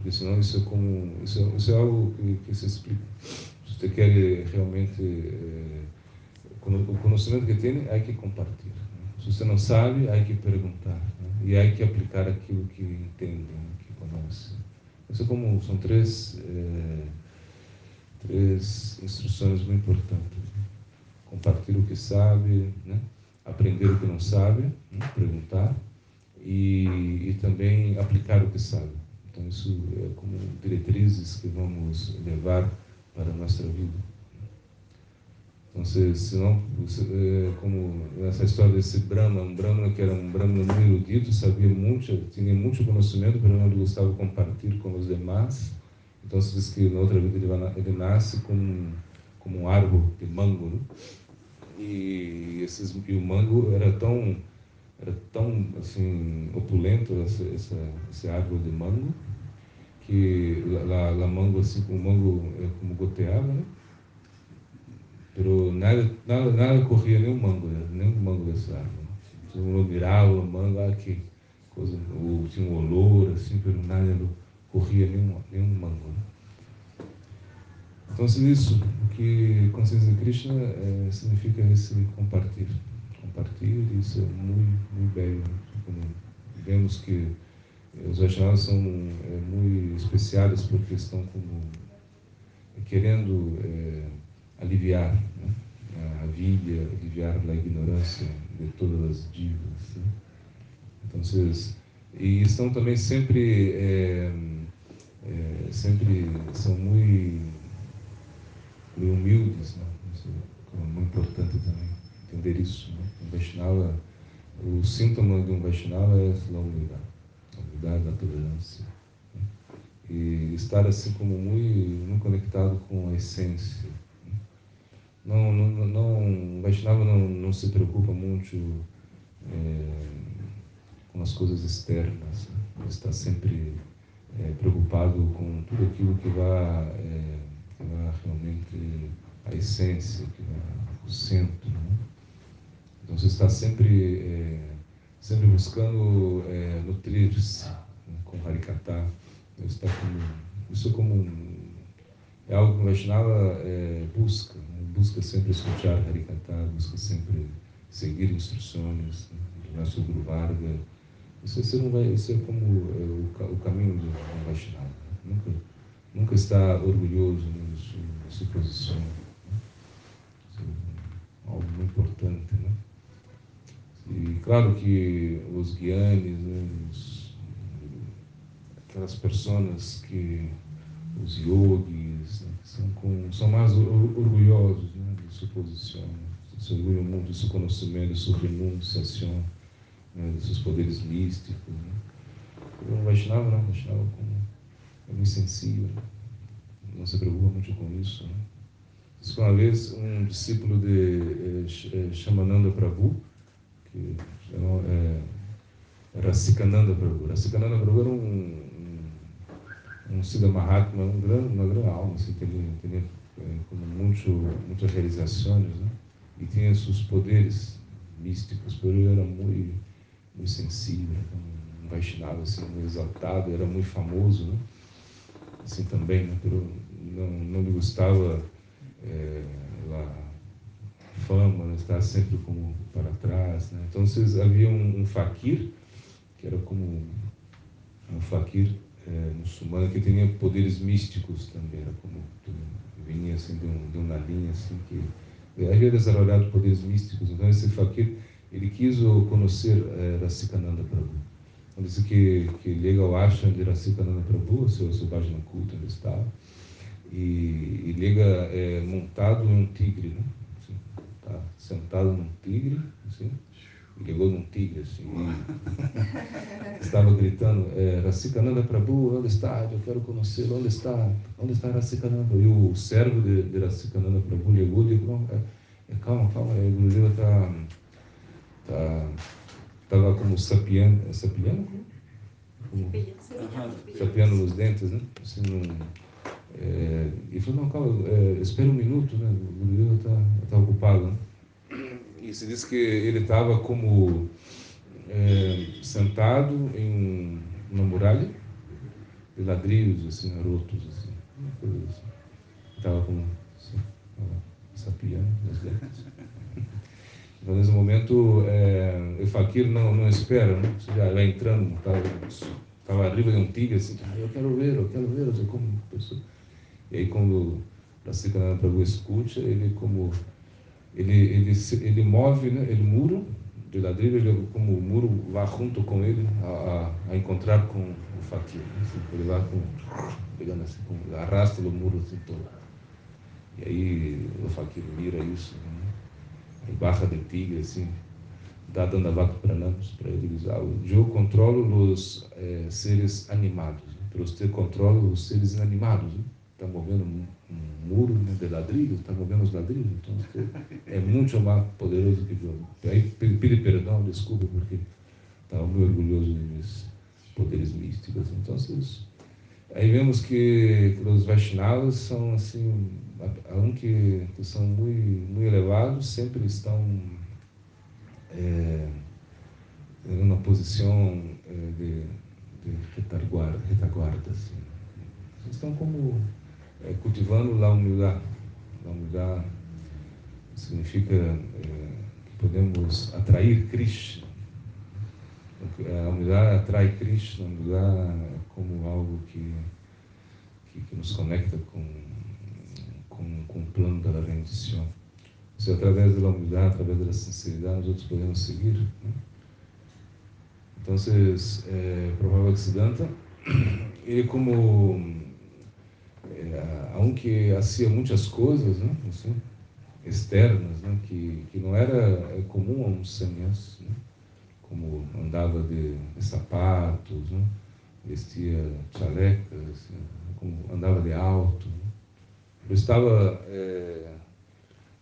Né? Porque senão isso é como isso é, isso é algo que, que, se explica. Se você quer realmente é, o conhecimento que tem, há que compartilhar. Né? Se você não sabe, há que perguntar né? e há que aplicar aquilo que entende, né? que conhece. Isso é como são três é, três instruções muito importantes compartilhar o que sabe, né? aprender o que não sabe, né? perguntar e, e também aplicar o que sabe. Então isso é como diretrizes que vamos levar para a nossa vida. Então, se, se não, se, é, como nessa história desse Brahma, um Brahma que era um Brahma muito erudito, sabia muito, tinha muito conhecimento, mas não gostava de compartilhar com os demais. Então, se diz que na outra vida ele, ele nasce como, como um árvore de mango, né? e, esses, e o mango era tão era tão assim opulento essa, essa, esse árvore de mango que lá, lá mango assim o mango é como goteava né pero nada nada nada corria nem o mango né? nem o mango dessa árvore todo mundo mirava o mango ah, que coisa ou tinha um olor assim pero nada corria nenhum nenhum mango né? Então, isso, que consciência de Krishna é, significa esse compartilhar. Compartilhar, isso é muito, muito bem. Vemos que os Vaishnavas são é, muito especiais porque estão como querendo é, aliviar né? a vida, aliviar a ignorância de todas as divas. Né? Então, vocês, e estão também sempre, é, é, sempre são muito e humildes. Né? Isso é muito importante também entender isso. Vaishnava, o síntoma de um Vaishnava é a humildade, a humildade, a tolerância. Né? E estar assim como muito, muito conectado com a essência. Né? Não, não, não, o Vaishnava não, não se preocupa muito é, com as coisas externas. Né? Está sempre é, preocupado com tudo aquilo que vai é, que realmente a essência, que vai o centro. Né? Então você está sempre, é, sempre buscando é, nutrir-se né, com Harikata. Está como, isso é como um, é algo que o Vaishnava é, busca, né? busca sempre escutar Harikata, busca sempre seguir instruções né? do nosso Guru Varga. Isso, você não vai, isso é como é, o, o caminho do, do Vaishnava. Né? Nunca, nunca está orgulhoso nisso, se posiciona. Né? algo muito importante. Né? E claro que os guianes, né, os, aquelas pessoas que, os yogis, né, são, com, são mais orgulhosos né, de sua posição, de seu orgulho muito, de seu conhecimento, de sua renunciação, né, de seus poderes místicos. Né. O Vaishnava não, o Vaishnava como, é muito sensível, não se preocupa muito com isso. Né. Diz que uma vez um discípulo de eh, Shamananda Prabhu, que é, era Sikananda Prabhu. Rasikananda Prabhu era um, um, um Siddha Mahatma, um grande, uma grande alma, assim, tinha, tinha como muito, muitas realizações, né? e tinha seus poderes místicos, por ele era muito, muito sensível, um Vaishnava, assim, muito exaltado, era muito famoso, né? assim também, né? Não, não lhe gostava é, lá, fama, né? estava sempre como para trás. Né? Então havia um, um fakir, que era como um fakir é, muçulmano, que tinha poderes místicos também, era como vinha assim de, um, de uma linha assim que havia desenvolvido poderes místicos. Então esse fakir ele quis conhecer é, Rasikananda Prabhu. Então disse que que liga ao ashram de Rasikananda Prabhu, seu seu Bhajana culto onde estava, e, e liga é, montado em um tigre, né? Tá sentado num tigre, assim, ligou num tigre assim, estava gritando, é, Racikananda Prabhu, onde está? Eu quero conhecer, onde está? Onde está Racikananda? E o servo de, de Racikananda Prabhu ligou e disse, é, calma, calma, o Gurudeva está tá, estava como sapiando, é sapiando? Como, sapiando nos dentes, né? Assim, num, é, e falou, não, calma, é, espera um minuto, né? O Gurudeva está tá ocupado, né? e se diz que ele estava como é, sentado em uma muralha de ladrilhos assim, rotos, assim, uma coisa assim. Estava assim, sapiando nas dentes. Então, nesse momento, é, o Fakir não, não espera, né? Você já entrando, estava arriba de um tigre, assim, ah, eu quero ver, eu quero ver, eu como pessoa. E aí, quando a Sikananda Prabhu escuta, ele como ele, ele, ele move, né, ele muro de ladrilho, ele, como o muro vai junto com ele a, a, a encontrar com o fakir. Assim, ele vai com, pegando assim, com, arrasta o muro assim todo. E aí o fakir mira isso, né? barra de tigre, assim, dá dando a vaca para ele dizer, ah, eu controlo os eh, seres animados, né? para você controla os seres inanimados. Né? Está movendo um, muro né, de ladrilho, está movendo os ladrilhos, então é muito mais poderoso que eu. Aí pedi perdão, desculpa, porque estava muito orgulhoso de meus poderes místicos. Então, aí vemos que os Vaishnavas são assim, um que, que são muito, muito elevados, sempre estão é, em uma posição é, de, de retaguarda, retaguarda assim. Estão como é, cultivando a humildade. A humildade significa é, que podemos atrair Krishna. A humildade atrai Krishna, a humildade é como algo que, que, que nos conecta com, com, com o plano da rendição. Se através da humildade, através da sinceridade, nós outros podemos seguir. Né? Então, é, Prabhupada Siddhanta, ele como é, aunque hacía muitas coisas, né, assim, externas, né, que, que não era é, comum a um sannyas, né, como andava de, de sapatos, né, vestia chalecas, assim, como andava de alto. Né. Eu estava, é,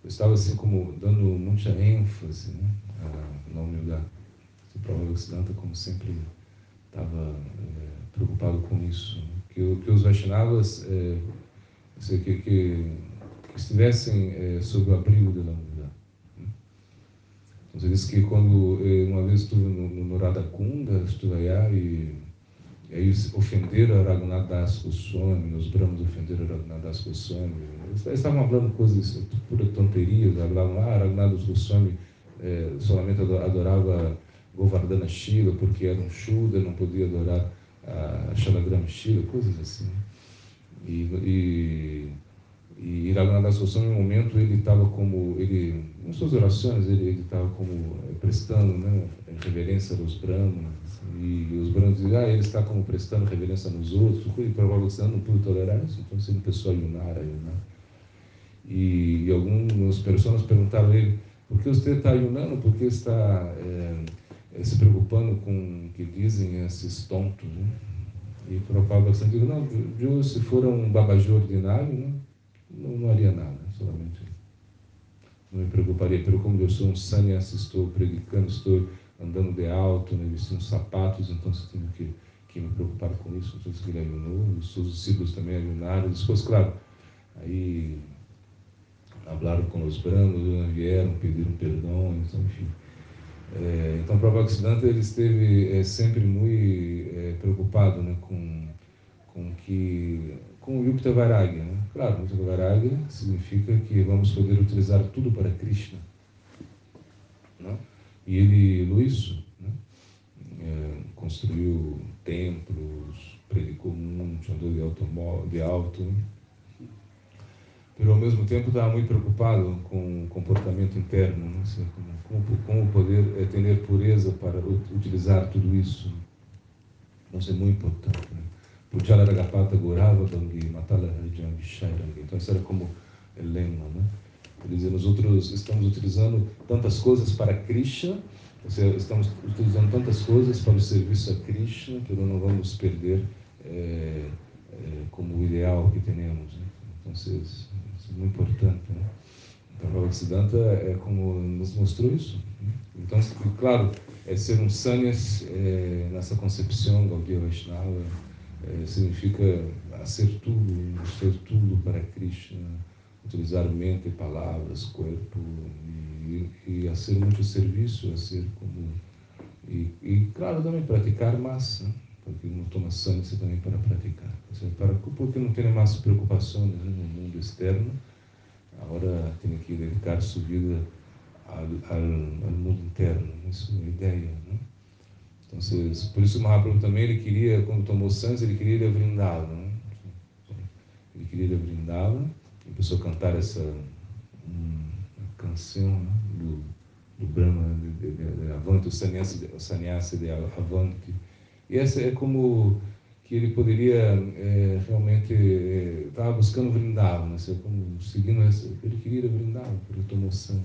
eu estava assim como dando muita ênfase né, na humildade. O Prabhupada Siddhanta, como sempre, estava é, preocupado com isso. Né que, que os Vaishnavas é, que, que, que, estivessem é, sob o abrigo da Nanda. Então, você diz que quando é, uma vez estive no, no, no Radhakunda, estive aí e, e aí ofenderam a Raghunath Das Goswami, os Brahmas ofenderam a Raghunath Das Goswami. Eles estavam falando coisas, pura tonterias, falavam, ah, Raghunath Das Goswami é, solamente adorava Govardhana Shila porque era um Shuddha, não podia adorar a Shalagram coisas assim. E, e, e Raghunath Goswami, em um momento, ele estava como, ele, em suas orações, ele estava como eh, prestando né, reverência aos brahmanas, e os brahmanos diziam, ah, ele está como prestando reverência nos outros, e provavelmente não pude tolerar isso, então ele começou a ayunar, ayunar. E, e algumas pessoas perguntaram a ele, por que você está ayunando, por que está é, se preocupando com o que dizem esses tontos, né? E Prabhupada sempre diz, não, eu se for um babajú ordinário, né, não, não haria nada, solamente não me preocuparia. Pelo como eu sou um sannyasi, estou predicando, estou andando de alto, né, vestindo sapatos, então você tem que, que me preocupar com isso. Então ele ayunou, os seus discípulos também ayunaram. Depois, claro, aí falaram com os brancos, vieram, pediram perdão, então, enfim. É, então, Prabhupada Siddhanta ele esteve é, sempre muito é, preocupado né, com, com, que, com o Yukta Vairagya. Né? Claro, Yukta Vairagya significa que vamos poder utilizar tudo para Krishna. Né? E ele, Luiz, né? É, construiu templos, predicou muito, andou de, de alto. Né? mas ao mesmo tempo estava muito preocupado com o comportamento interno, né? assim, como, como, poder é, ter pureza para utilizar tudo isso. Isso é muito importante. Né? Pujala Ragapata Matala Harijan Vishairangi. Então, isso era como lema. Né? Quer dizer, nós outros estamos utilizando tantas coisas para Krishna, seja, estamos utilizando tantas coisas para o serviço a Krishna, que não vamos perder é, é, como o ideal que temos. Né? Então, vocês, isso é muito importante. Né? Então, Bhagavad Siddhanta é como nos mostrou isso. Né? Então, claro, é ser um sannyas é, nessa concepção Gaudiya Vaishnava é, significa ser tudo, ser tudo para Krishna, utilizar mente, palavras, corpo e, e a ser muito serviço, a ser como e, e claro também praticar mais, né? porque não toma sangue também para praticar, para porque não tem mais preocupações né, no mundo externo agora tem que dedicar sua vida ao, mundo interno. Isso é a ideia. Né? Então, por isso o Mahaprabhu também ele queria, quando tomou Santos, ele queria ir a Vrindavan. Né? Ele queria ir a Vrindavan e começou a cantar essa um, canção né? do, do Brahma, de, de, de, Avanti, o sannyasi de Avanti. E essa é como que ele poderia é, realmente estava é, buscando Vrindavan, né? como seguindo essa, ele queria ir Vrindavan, ele tomou sangue,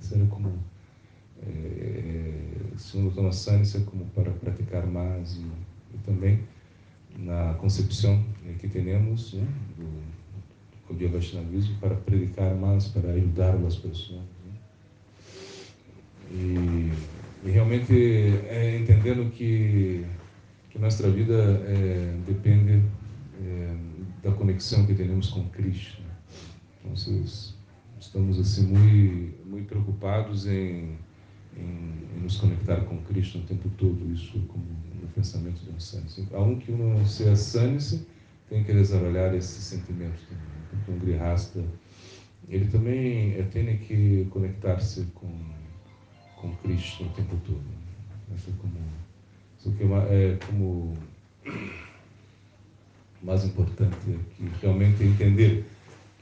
isso era como é, segundo Thomas Sangue, isso é como para praticar mais e, e também na concepção né, que temos né, do Kodia Vaishnavismo para predicar mais, para ajudar as pessoas. Né? E, e realmente é entendendo que que nossa vida é, depende é, da conexão que temos com Cristo. Então, estamos assim muito, muito preocupados em, em, em, nos conectar com Cristo o tempo todo, isso como no pensamento de um sânice. Aunque um seja sânice, tem que desenvolver esses sentimentos também. Então, um grihasta, ele também é, tem que conectar-se com, com o tempo todo. Essa é como o que é como mais importante é que realmente entender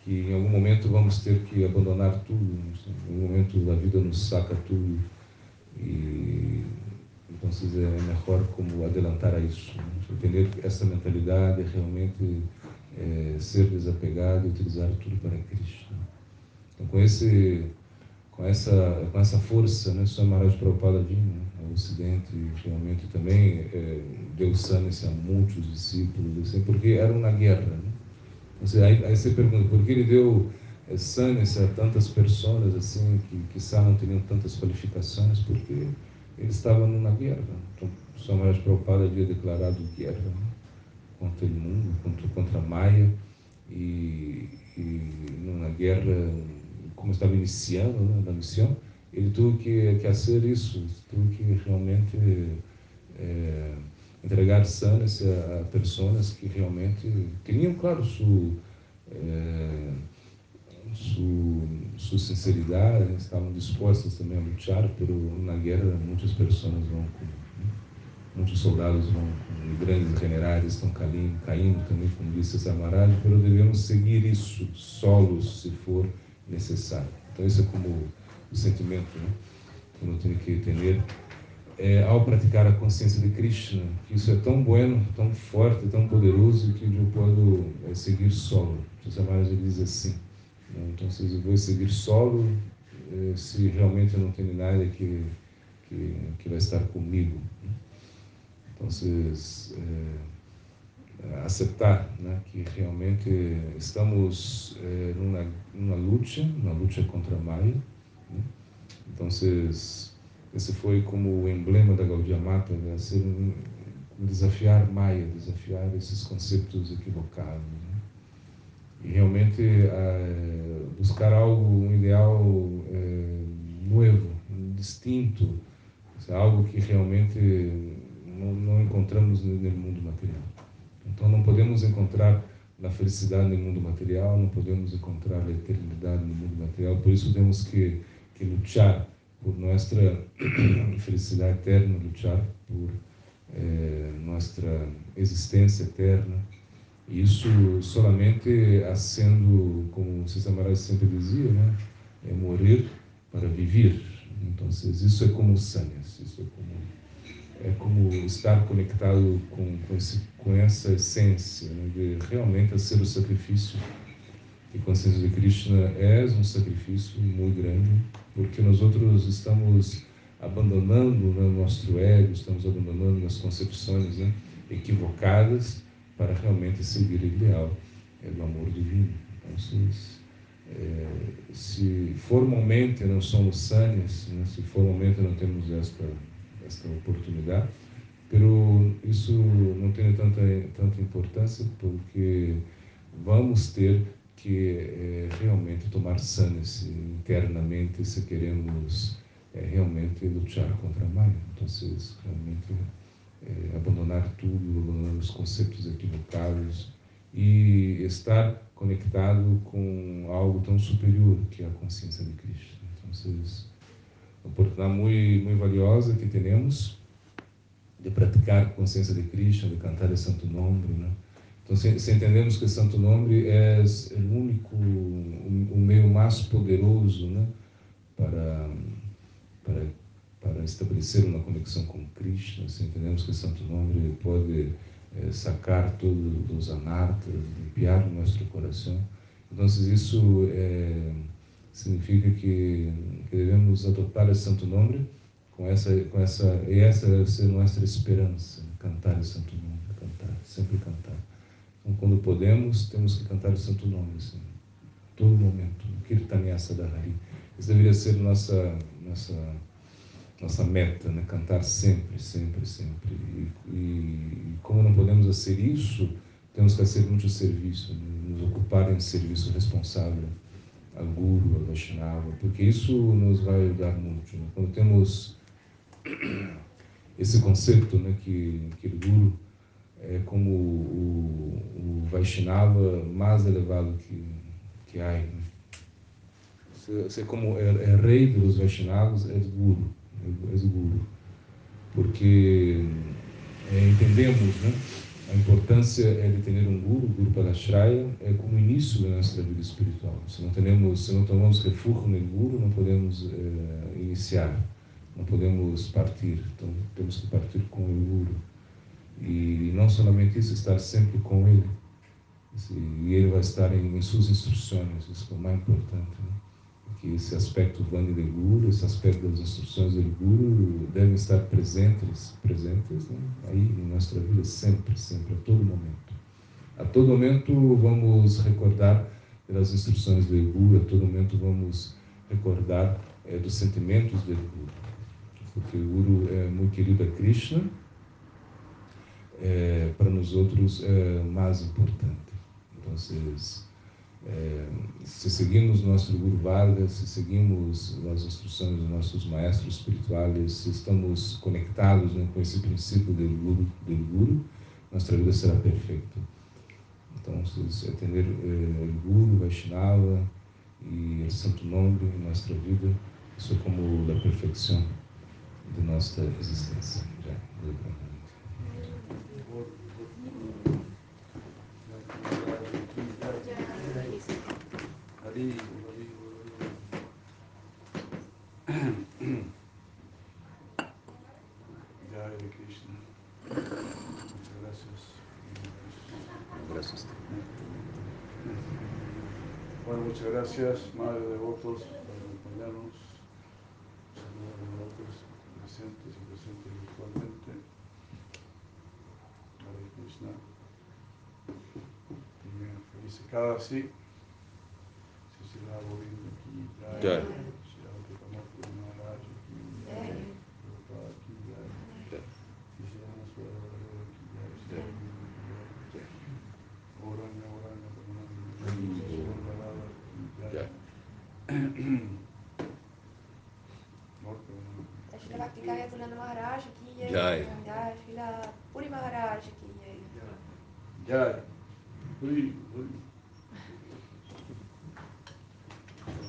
que em algum momento vamos ter que abandonar tudo, em algum momento a vida nos saca tudo e então é melhor como adelantar a isso, né? entender essa mentalidade realmente é, ser desapegado e utilizar tudo para Cristo. Então com esse com essa com essa força, né, Swami Maharaj Prabhupada vinha, né? O Ocidente realmente também é, deu sânice a muitos discípulos, assim, porque eram na guerra. Né? Você, aí, aí, você pergunta, por que ele deu é, sânice a tantas pessoas assim, que, que não teriam tantas qualificações? Porque eles estavam na guerra. Então, o Samaraj Prabhupada havia declarado guerra né? contra o mundo, contra, contra Maia, e, e na guerra, como estava iniciando né, na missão, ele teve que, que fazer isso, teve que realmente é, entregar sanas a, pessoas que realmente tinham, claro, sua, é, sua, sua sinceridade, estavam dispostas também a lutar, mas na guerra muitas pessoas vão com, muitos soldados vão, grandes generais estão caindo, caindo também, como disse Samaraj, mas devemos seguir isso solos, se for necessário. Então, esse é como o sentimento né, que eu tenho que ter é, ao praticar a consciência de Krishna, que isso é tão bueno, tão forte, tão poderoso, que eu posso é, seguir solo. Samaraj diz assim, né, então, eu vou seguir solo é, se realmente eu não tenho nada que, que, que vai estar comigo. Então, é, aceitar né, que realmente estamos é, numa, numa luta, uma luta contra a Maya. Então, esse foi como o emblema da Gaudia Mata, né, ser um, desafiar Maya, desafiar esses conceitos equivocados. Né? E realmente é, buscar algo, um ideal é, novo, distinto, algo que realmente não, não encontramos no mundo material. Então não podemos encontrar a felicidade no mundo material, não podemos encontrar a eternidade no mundo material, por isso temos que, que lutar por nossa felicidade eterna, lutar por eh, nossa existência eterna. Isso solamente sendo, como César Marais sempre dizia, né, é morrer para viver. Então, isso é como sanhas, isso é como é como estar conectado com, com, esse, com essa essência, né, de realmente ser o sacrifício. E consciência de Krishna é um sacrifício muito grande, porque nós outros estamos abandonando né, o nosso ego, estamos abandonando as concepções né, equivocadas para realmente seguir o ideal é do amor divino. Então, se, é, se formalmente não somos sânias, né, se formalmente não temos esta esta oportunidade, pero isso não tem tanta tanta importância porque vamos ter que é, realmente tomar sanes internamente se queremos é, realmente lutar contra a Maya. Então, realmente é, abandonar tudo, abandonar os conceitos equivocados e estar conectado com algo tão superior que é a consciência de Cristo. Então, oportunidade muito, muito valiosa que temos de praticar consciência de Krishna, de cantar o Santo Nome, né? Então, se, se, entendemos que Santo Nome é o único, o, o meio mais poderoso, né, para para para estabelecer uma conexão com Krishna, se entendemos que Santo Nome pode é, sacar todos os anartas, limpiar o nosso coração, então isso é significa que, que devemos adotar esse santo nome com essa com essa e essa deve ser nossa esperança cantar o santo nome cantar sempre cantar então quando podemos temos que cantar o santo nome assim, todo momento Kirtanya Sadhari isso deveria ser nossa nossa nossa meta né cantar sempre sempre sempre e, e, e como não podemos fazer isso temos que fazer muito serviço né? nos ocupar em serviço responsável a Guru, a Vaishnava, porque isso nos vai ajudar muito. Né? Quando temos esse conceito né, que, que o Guru é como o, o Vaishnava mais elevado que, que há. Né? Se, como é, é, rei dos Vaishnavas, é Guru, é, Guru. Porque é, entendemos, né? A importância é de ter um guru, guru para Shraya, é como início da nossa vida espiritual. Se não temos, se não tomamos refúgio no guru, não podemos é, iniciar, não podemos partir. Então temos que partir com o guru. E não somente isso, estar sempre com ele. E ele vai estar em, em suas instruções, isso é o mais importante. Né? que esse aspecto Vani de Guru, esse aspecto das instruções do Guru devem estar presentes, presentes né? aí em nossa vida sempre, sempre, a todo momento. A todo momento vamos recordar das instruções do Guru, a todo momento vamos recordar é, dos sentimentos do Guru, porque o Guru é muito querido a Krishna, é, para nós outros é mais importante. Então, é, se seguimos nosso Guru Varga, se seguimos as instruções dos nossos maestros espirituais, se estamos conectados né, com esse princípio do Guru, do Guru, nossa vida será perfeita. Então, se atender é, Guru, Vaishnava e o Santo Nome em nossa vida, isso é como a perfeição de nossa existência. Já, Hari, Jai Hare Krishna. Muchas gracias. Gracias. Bueno, muchas gracias, Madre de Devotos, por acompañarnos. Los devotos presentes y presentes virtualmente. Hare Krishna. Tengan feliz cada sí. Tá. Tá. Jai. Jai. Jai. Jai. Jai. Jai. Jai.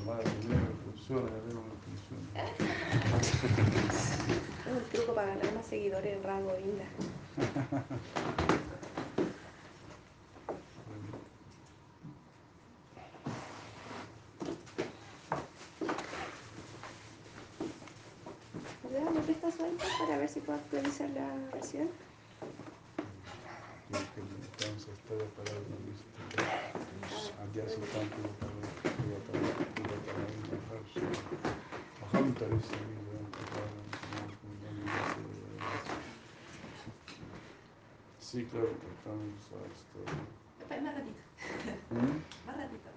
Madre mía, funciona, funciona. Es un truco para ganar más seguidores en rango linda. ¿Me prestas suelta para ver si puedo actualizar la versión? Entonces estoy parado en la lista. Allá se están tarisi Sí, claro. Más ratito. ¿Mm? Más ratito.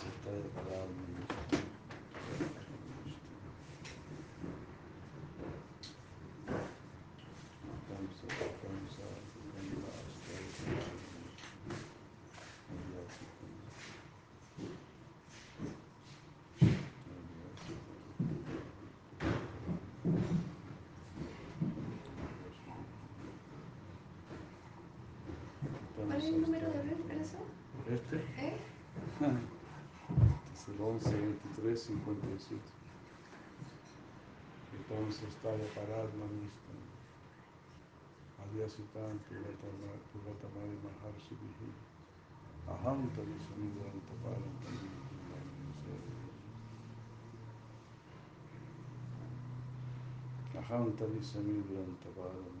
Está parado en la lista. Entonces, vamos ¿Cuál es el número de corazón? Este ¿Eh? es el 11 23 57. Entonces está ya parado en la lista. Adyasitan Pugatamari Maharshi Vihi. Aham Tari Samidran Taparam Aham Tari Samidran Taparam